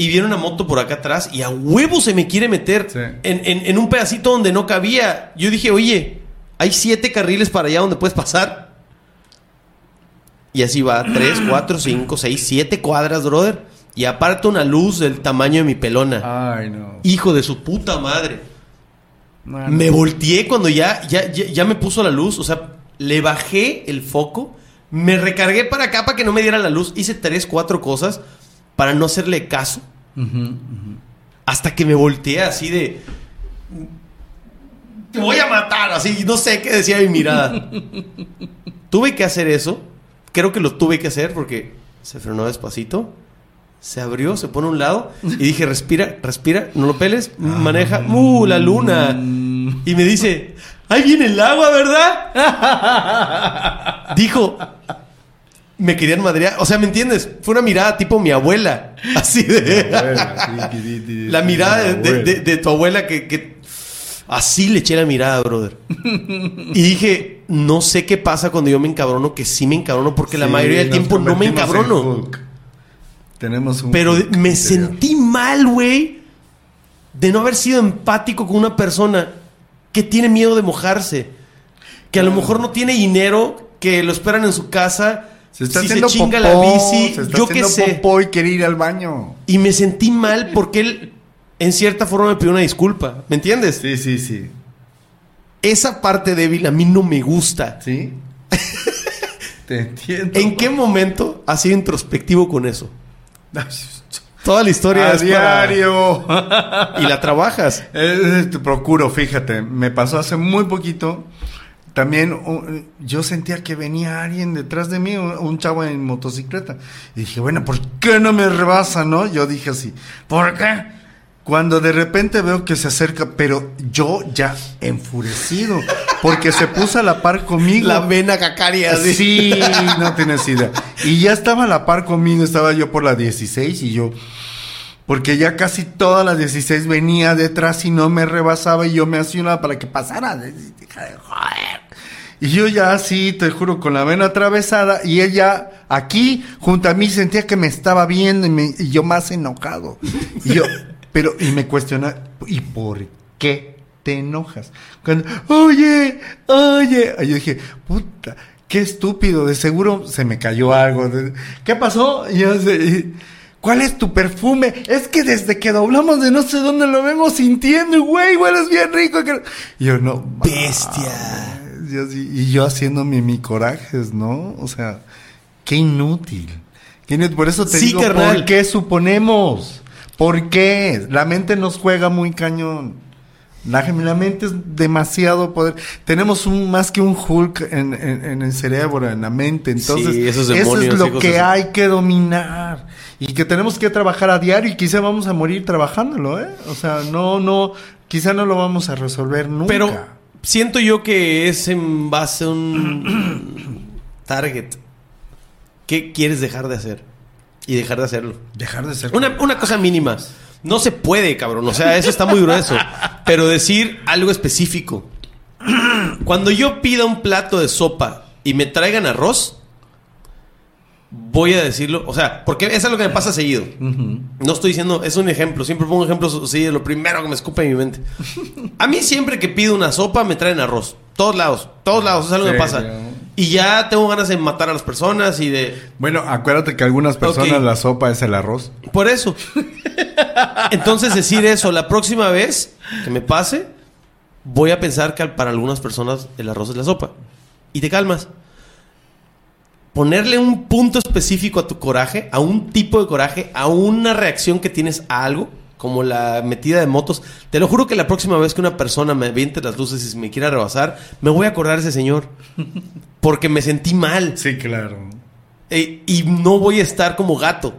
Y viene una moto por acá atrás y a huevo se me quiere meter Sí. en, en- en un pedacito donde no cabía. Yo dije, oye, hay siete carriles para allá donde puedes pasar. Y así va, tres, cuatro, cinco, seis, siete cuadras, brother. Y aparte una luz del tamaño de mi pelona. Ay, no. Hijo de su puta madre. Me volteé cuando ya, ya, ya, ya me puso la luz. O sea, le bajé el foco. Me recargué para acá para que no me diera la luz. Hice tres, cuatro cosas para no hacerle caso. Hasta que me volteé así de... Te voy a matar, así. No sé qué decía mi mirada. tuve que hacer eso. Creo que lo tuve que hacer porque se frenó despacito. Se abrió, se pone a un lado. Y dije, respira, respira, no lo peles. Maneja. ¡Uh, la luna! Y me dice, ahí viene el agua, ¿verdad? Dijo, me querían madrear. O sea, ¿me entiendes? Fue una mirada tipo mi abuela. Así de... La mirada de, de- de- de tu abuela que, que- Así le eché la mirada, brother. Y dije, no sé qué pasa cuando yo me encabrono, que sí me encabrono, porque la mayoría del tiempo no me encabrono. Tenemos un Pero me interior. sentí mal, güey. de no haber sido empático con una persona que tiene miedo de mojarse, que a lo mejor no tiene dinero, que lo esperan en su casa, Se está si se haciendo chinga popó, la bici, se está yo qué sé. popó y quiere ir al baño. Y me sentí mal porque él, en cierta forma, me pidió una disculpa. ¿Me entiendes? Sí, sí, sí. Esa parte débil a mí no me gusta. ¿Sí? Te entiendo. ¿En qué momento has sido introspectivo con eso? Toda la historia A es para- diario. Y la trabajas. Eh, te procuro, fíjate. Me pasó hace muy poquito. También yo sentía que venía alguien detrás de mí, un, chavo en motocicleta. Y dije, bueno, ¿por qué no me rebasa, no? Yo dije así, ¿por qué? Cuando de repente veo que se acerca, pero yo ya enfurecido, porque se puso a la par conmigo. La vena cacaria. así. Sí, no tienes idea. Y ya estaba a la par conmigo, estaba yo por la 16 y yo, porque ya casi todas las 16 venía detrás y no me rebasaba y yo me hacía una para que pasara. Joder. Y yo ya así, te juro, con la vena atravesada y ella aquí junto a mí sentía que me estaba viendo y, me- y yo más enojado. Y yo, pero, y me cuestiona, ¿y por qué te enojas? Cuando, oye, oye, y yo dije, puta, qué estúpido, de seguro se me cayó algo. ¿Qué pasó? Y yo, sé, ¿cuál es tu perfume? Es que desde que doblamos de no sé dónde lo vengo sintiendo, güey, hueles bien rico. que-". Y yo, no. Bestia. Yo y yo haciéndome mi corajes, ¿no? O sea, qué inútil. Qué inútil. Por eso te Sí, digo, carnal. ¿por qué suponemos? ¿Por qué? La mente nos juega muy cañón. La, la mente es demasiado poder. Tenemos un más que un Hulk en, en- en el cerebro, en la mente. Entonces, Sí, esos eso demonios, es lo que hay que dominar. Y que tenemos que trabajar a diario y quizá vamos a morir trabajándolo, ¿eh? O sea, no, no, quizá no lo vamos a resolver nunca. Pero siento yo que es en base a un target. ¿Qué quieres dejar de hacer? Y dejar de hacerlo. dejar de ser. Una, una cosa mínima. No se puede, cabrón. O sea, eso está muy grueso. Pero decir algo específico. Cuando yo pida un plato de sopa y me traigan arroz, voy a decirlo. O sea, porque eso es lo que me pasa seguido. No estoy diciendo, es un ejemplo. Siempre pongo ejemplos así de lo primero que me escupe en mi mente. A mí siempre que pido una sopa me traen arroz. Todos lados. Todos lados. Es algo que me pasa. Y ya tengo ganas de matar a las personas y de... Bueno, acuérdate que algunas personas la sopa es el arroz. Por eso. Entonces decir eso, la próxima vez que me pase, voy a pensar que para algunas personas el arroz es la sopa. Y te calmas. Ponerle un punto específico a tu coraje, a un tipo de coraje, a una reacción que tienes a algo, como la metida de motos. Te lo juro que la próxima vez que una persona me aviente las luces y me quiera rebasar, me voy a acordar de ese señor. Porque me sentí mal. Sí, claro. Eh, y no voy a estar como gato.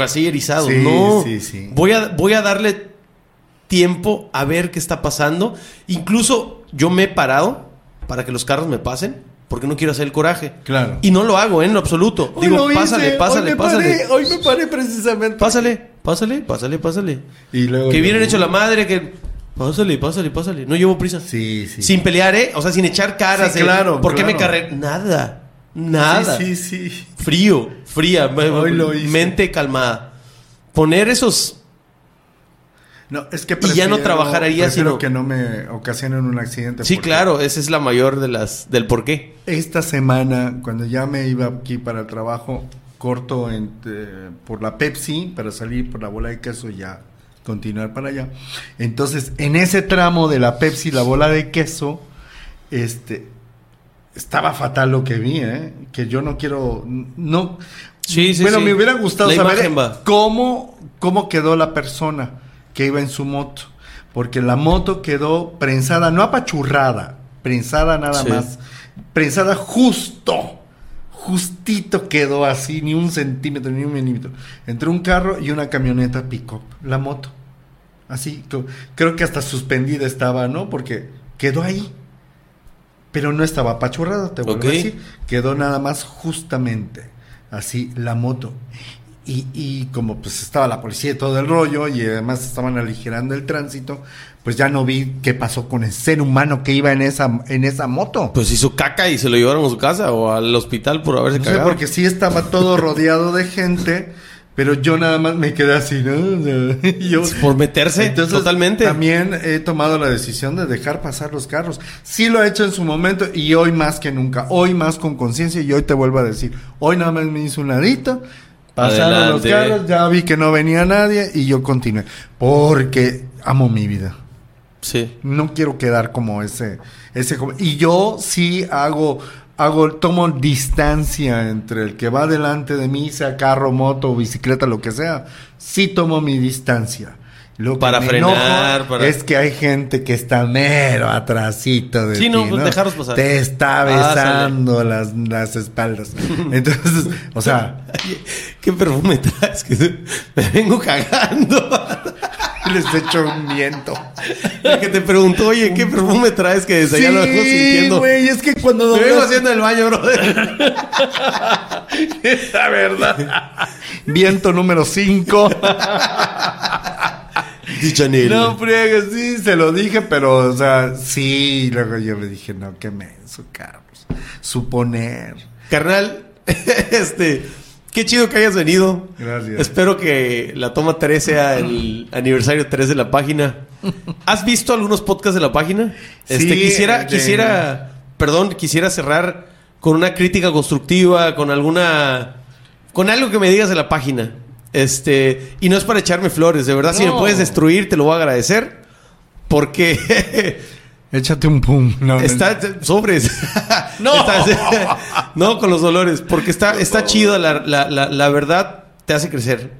Así erizado. Sí, no. sí, sí. Voy a, voy a darle tiempo a ver qué está pasando. Incluso yo me he parado para que los carros me pasen. Porque no quiero hacer el coraje. Claro. Y no lo hago, ¿eh? En lo absoluto. Hoy Digo, lo hice, pásale, pásale, hoy me pásale. paré, hoy me paré precisamente. Pásale, pásale, pásale, pásale. Y luego que vienen hecho la madre, que. Pásale, pásale, pásale. No llevo prisa. Sí, sí. Sin pelear, ¿eh? O sea, sin echar caras. Sí, de, claro, ¿Por qué me carré? Nada. Nada. Sí, sí, sí. Frío, fría, Hoy lo hice. mente calmada. Poner esos. No, es que Y ya no prefiero- trabajaría, prefiero sino- que no me ocasionen un accidente. Sí, claro, esa es la mayor de las del por qué. Esta semana, cuando ya me iba aquí para el trabajo, corto en, eh, por la Pepsi para salir por la bola de queso y ya continuar para allá. Entonces, en ese tramo de la Pepsi, la bola de queso, este, estaba fatal lo que vi, ¿eh? Que yo no quiero, no. Sí, sí, bueno, sí. me hubiera gustado La saber cómo, cómo quedó la persona que iba en su moto. Porque la moto quedó prensada, no apachurrada, prensada nada Sí. más. Prensada justo. Justito quedó así, ni un centímetro, ni un milímetro. Entre un carro y una camioneta pick-up, la moto. Así, creo que hasta suspendida estaba, ¿no? Porque quedó ahí. Pero no estaba apachurrada, te vuelvo a decir. Quedó nada más justamente así la moto. Y, y como pues estaba la policía y todo el rollo y además estaban aligerando el tránsito, pues ya no vi qué pasó con el ser humano que iba en esa, en esa moto. Pues hizo caca y se lo llevaron a su casa o al hospital por haberse No sé, cagado. porque sí estaba todo rodeado de gente, Pero yo nada más me quedé así, ¿no? Yo, Por meterse, Entonces, totalmente. También he tomado la decisión de dejar pasar los carros. Sí lo he hecho en su momento y hoy más que nunca. Hoy más con conciencia y hoy te vuelvo a decir. Hoy nada más me hice un ladito. Pasaron Adelante. los carros, ya vi que no venía nadie y yo continué. Porque amo mi vida. Sí. No quiero quedar como ese, ese joven. Y yo sí hago, hago, tomo distancia entre el que va delante de mí, sea carro, moto, bicicleta, lo que sea. Sí tomo mi distancia. Lo que Para me frenar, para- Es que hay gente que está mero atrasito de Sí, ti, no, pues, dejarlos pasar. Te está Ah, besando las, las espaldas. Entonces, o sea, ¿Qué perfume traes? Que me vengo cagando. les echo un viento. El que te preguntó, oye, ¿qué perfume traes? Que desde allá lo vengo Sí, sintiendo. güey, es que cuando Me vengo doblas- haciendo el baño, brother. La verdad. Viento número 5. Di Chanel. No, friega, sí, se lo dije, pero, o sea, sí. Luego yo le dije, no, qué menso, Carlos. Suponer. Carnal, este, qué chido que hayas venido. Gracias. Espero que la toma 3 sea el aniversario 3 de la página. ¿Has visto algunos podcasts de la página? Este, Sí, quisiera, de- quisiera, perdón, quisiera cerrar con una crítica constructiva, con alguna, con algo que me digas de la página. Este, y no es para echarme flores, de verdad, si me No. puedes destruir, te lo voy a agradecer. Porque Échate un pum. No, no, Está sobres. No. Está- no, con los dolores. Porque está, está chido. La, la, la, la verdad te hace crecer.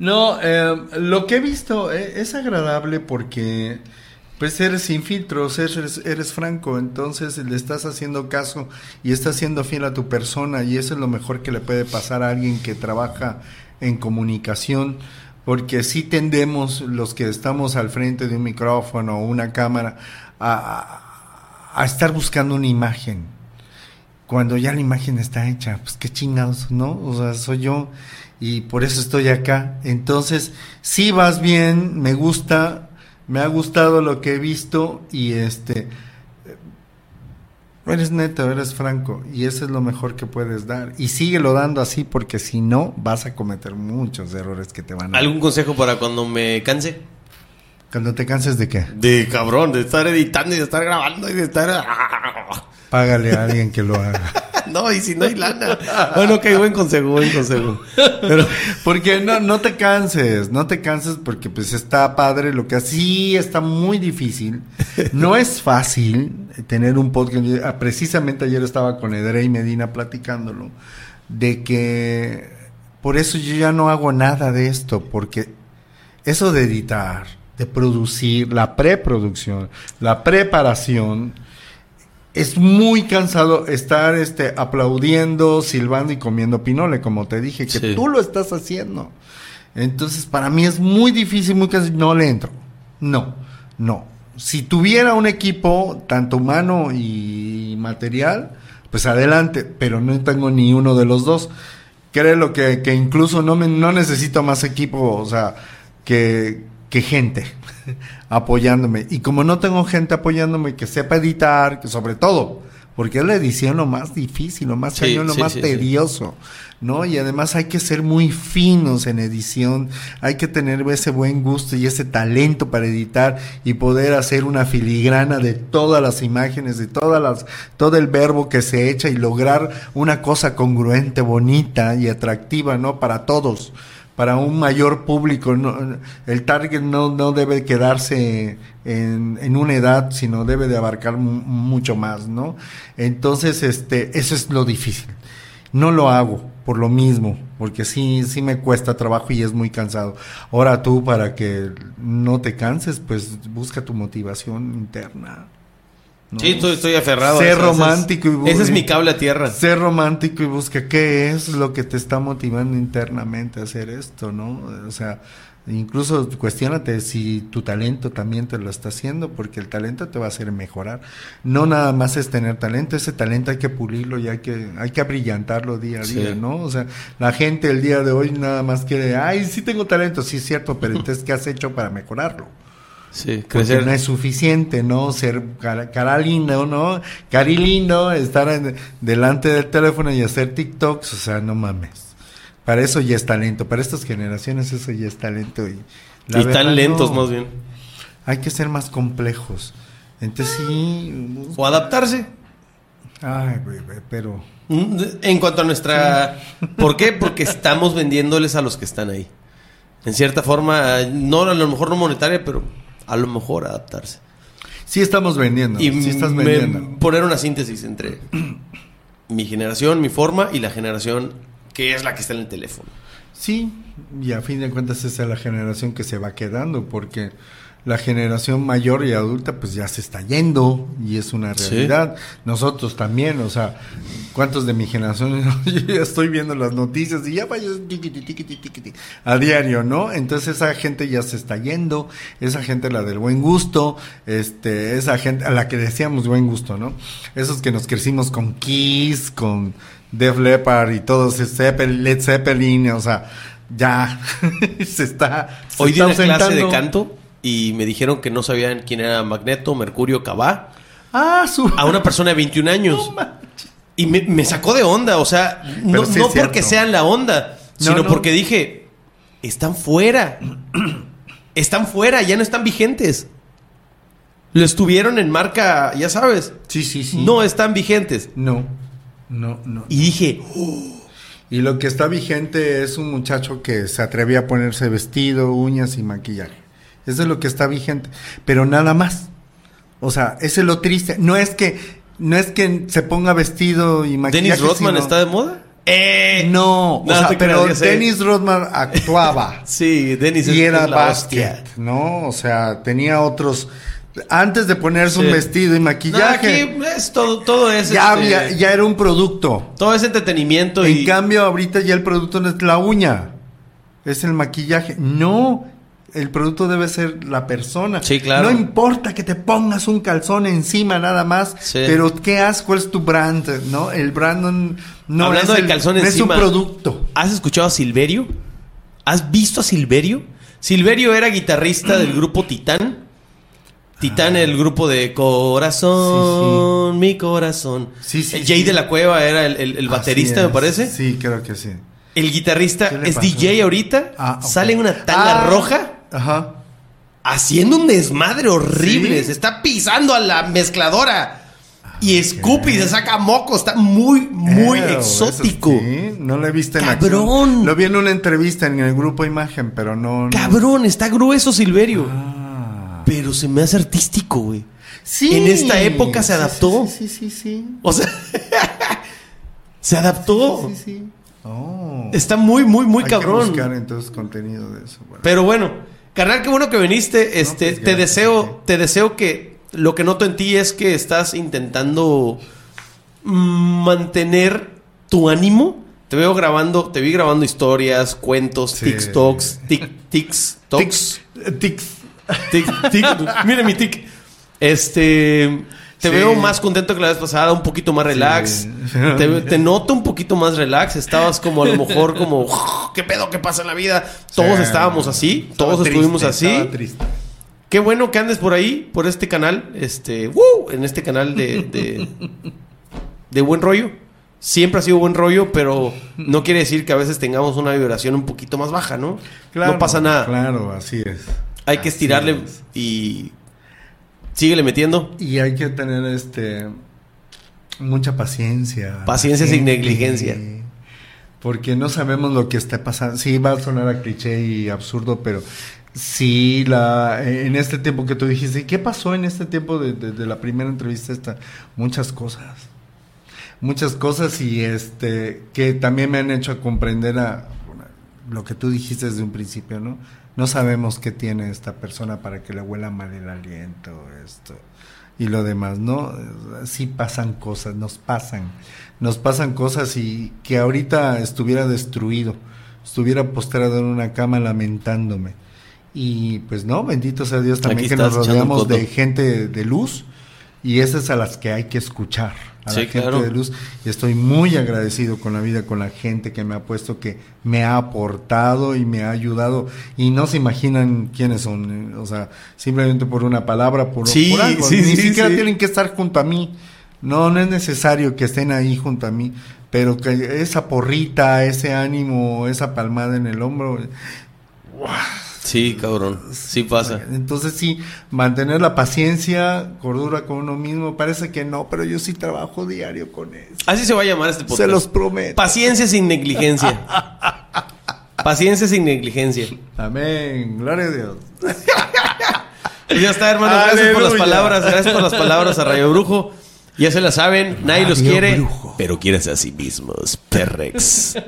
No, eh, lo que he visto eh, es agradable porque pues eres sin filtros, eres, eres franco, entonces le estás haciendo caso y estás siendo fiel a tu persona y eso es lo mejor que le puede pasar a alguien que trabaja en comunicación, porque sí tendemos los que estamos al frente de un micrófono o una cámara a, a- estar buscando una imagen cuando ya la imagen está hecha, pues qué chingados, ¿no? O sea, soy yo y por eso estoy acá. Entonces, sí vas bien, me gusta, me ha gustado lo que he visto y este eres neto, eres franco y eso es lo mejor que puedes dar y síguelo dando así porque si no vas a cometer muchos errores que te van a ¿Algún consejo para cuando me canse? cuando te canses de qué? De cabrón, de estar editando y de estar grabando y de estar. Págale a alguien que lo haga. No, y si no hay lana. Bueno, ok, buen consejo, buen consejo. Pero. Porque no, no te canses, no te canses porque pues está padre lo que sí está muy difícil. No es fácil tener un podcast. Ah, Precisamente ayer estaba con Edrey Medina platicándolo de que por eso yo ya no hago nada de esto porque eso de editar, de producir, la preproducción, la preparación es muy cansado estar este aplaudiendo, silbando y comiendo pinole, como te dije, que Sí. tú lo estás haciendo. Entonces, para mí es muy difícil, muy cansado. No le entro. No, no. Si tuviera un equipo, tanto humano y material, pues adelante, pero no tengo ni uno de los dos. Créelo que, que incluso no, me, no necesito más equipo, o sea, que, que gente apoyándome. Y como no tengo gente apoyándome que sepa editar, que sobre todo, porque es la edición lo más difícil, lo más Sí, cañón, lo sí, más sí, tedioso, ¿no? Y además hay que ser muy finos en edición, hay que tener ese buen gusto y ese talento para editar y poder hacer una filigrana de todas las imágenes, de todas las, todo el verbo que se echa y lograr una cosa congruente, bonita y atractiva, ¿no? Para todos para un mayor público. El target no, no debe quedarse en, en una edad, sino debe de abarcar mu- mucho más, ¿no? Entonces, este, eso es lo difícil. No lo hago por lo mismo, porque sí, sí me cuesta trabajo y es muy cansado. Ahora tú, para que no te canses, pues busca tu motivación interna. ¿No? Sí, estoy, estoy aferrado. Sé a eso. Ese es- romántico y Ese es mi cable a tierra. Sé romántico y busca qué es lo que te está motivando internamente a hacer esto, ¿no? O sea, incluso cuestionate si tu talento también te lo está haciendo, porque el talento te va a hacer mejorar. No nada más es tener talento, ese talento hay que pulirlo y hay que, hay que brillantarlo día a Sí. día, ¿no? O sea, la gente el día de hoy nada más quiere, ay, sí tengo talento, sí es cierto, pero entonces, ¿qué has hecho para mejorarlo? Sí, Porque no es suficiente, ¿no? Ser cara, cara lindo, ¿no? Cari lindo, estar en- delante del teléfono y hacer TikToks, o sea, no mames. Para eso ya es talento. Para estas generaciones eso ya es talento. Y, la y verdad, tan lentos no. más bien. Hay que ser más complejos. Entonces sí. O adaptarse. Ay, güey, güey, pero. Mm, En cuanto a nuestra... ¿Por qué? Porque estamos vendiéndoles a los que están ahí. En cierta forma, no a lo mejor no monetaria, pero a lo mejor adaptarse. Sí estamos vendiendo. y sí estás vendiendo. poner una síntesis entre mi generación, mi forma y la generación que es la que está en el teléfono. Sí, y a fin de cuentas esa es la generación que se va quedando, porque la generación mayor y adulta pues ya se está yendo y es una Sí. realidad. Nosotros también, o sea, ¿cuántos de mi generación? Yo ya estoy viendo las noticias y ya vaya a diario, ¿no? Entonces esa gente ya se está yendo, esa gente la del buen gusto, este, esa gente a la que decíamos buen gusto, ¿no? Esos que nos crecimos con Kiss, con Def Leppard y todos, Led Zeppelin, o sea, ya se está. se Hoy di está una clase de canto y me dijeron que no sabían quién era Magneto, Mercurio, Cabá. Ah, su. A una persona de 21 años. y me, me sacó de onda, o sea, no, sí no porque sean la onda, No, sino no. porque dije, están fuera. están fuera, ya no están vigentes. Lo estuvieron en marca, ya sabes. Sí, sí, sí. No están vigentes. No, no, no. Y dije, Y lo que está vigente es un muchacho que se atrevía a ponerse vestido, uñas y maquillaje. Eso es lo que está vigente. Pero nada más. O sea, ese es lo triste. No es que, no es que se ponga vestido y maquillaje. ¿Dennis Rodman sino- está de moda? Eh, No, o No, sea, te pero. Dennis Rodman actuaba. Sí, Dennis es y era basket, ¿no? O sea, tenía otros. Antes de ponerse Sí. un vestido y No, maquillaje, aquí es todo, todo es ya, este, había, ya era un producto. todo es entretenimiento En y cambio, ahorita ya el producto no es la uña, es el maquillaje. No, el producto debe ser la persona. Sí, claro. No importa que te pongas un calzón encima nada más, Sí. pero ¿qué haces? ¿Cuál es tu brand? ¿No? El brand no, Hablando es, de el- calzón no encima. es un producto. ¿Has escuchado a Silverio? ¿Has visto a Silverio? Silverio era guitarrista del grupo Titán. Titán, el grupo de Corazón, mi corazón. Sí, Jay de la Cueva era el, el- el baterista, me parece. Sí, creo que sí. El guitarrista ¿Qué le es pasó? DJ ahorita. Ah. Sale en una tanga Ah, roja Ajá. haciendo un desmadre horrible. ¿Sí? Se está pisando a la mezcladora. Y escupe y se saca moco. Está muy, muy exótico. sí, no lo he visto en Cabrón. acción. Lo vi en una entrevista en el grupo Imagen, pero no. no- Cabrón, está grueso Silverio. Ah. Pero se me hace artístico, güey. Sí. En esta época se adaptó. Sí, sí, sí, sí. O sea, se adaptó. Sí, sí. Oh. Está muy, muy, muy Hay que cabrón. buscar entonces contenido de eso. bueno. Pero bueno, carnal, qué bueno que viniste. Este, pues, te gracias, deseo, te deseo que lo que noto en ti es que estás intentando mantener tu ánimo. Te veo grabando, te vi grabando historias, cuentos, Sí. TikToks, tic, tics, toks. Tics. eh, Tics. Tic, tic. Mire mi tic. Este. Te Sí. veo más contento que la vez pasada, un poquito más relax. Sí. Te, te noto un poquito más relax. Estabas como a lo mejor como, ¿qué pedo que pasa en la vida? Todos Sí. estábamos así, Estaba todos triste, estuvimos así. triste. Qué bueno que andes por ahí, por este canal, este, ¡woo! en este canal de, de, de buen rollo. Siempre ha sido buen rollo, pero no quiere decir que a veces tengamos una vibración un poquito más baja, ¿no? no pasa nada. Claro, así es. Hay que estirarle es. y síguele metiendo. Y hay que tener este mucha paciencia. Paciencia sin negligencia. Porque no sabemos lo que está pasando. Sí, va a sonar a cliché y absurdo, pero sí, la, en este tiempo que tú dijiste, ¿y ¿qué pasó en este tiempo de, de- de la primera entrevista esta? Muchas cosas. Muchas cosas y este que también me han hecho comprender a lo que tú dijiste desde un principio, ¿no? No sabemos qué tiene esta persona para que le huela mal el aliento, esto y lo demás, ¿no? Sí pasan cosas, nos pasan, nos pasan cosas y que ahorita estuviera destruido, estuviera postrado en una cama lamentándome. Y pues no, bendito sea Dios también Aquí que nos rodeamos de gente de luz y esas a las que hay que escuchar, a Sí, la gente claro. de luz. Y estoy muy agradecido con la vida, con la gente que me ha puesto, que me ha aportado y me ha ayudado. Y no se imaginan quiénes son, eh, o sea, simplemente por una palabra, por, Sí, por algo. sí, Ni siquiera tienen que estar junto a mí. No, no es necesario que estén ahí junto a mí. pero que esa porrita, ese ánimo, esa palmada en el hombro, Sí, cabrón. Sí pasa. entonces sí, mantener la paciencia, cordura con uno mismo, parece que no, pero yo sí trabajo diario con eso. Así se va a llamar este podcast. Se los prometo. Paciencia sin negligencia. Paciencia sin negligencia. Amén, gloria a Dios. Pues ya está, hermano. Gracias por las palabras. Gracias por las palabras a Rayo Brujo. Ya se la saben. Nadie los quiere. Brujo. Pero quieres a sí mismos. Perrex.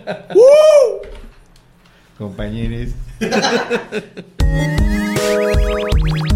Compañeros. Ha ha ha ha!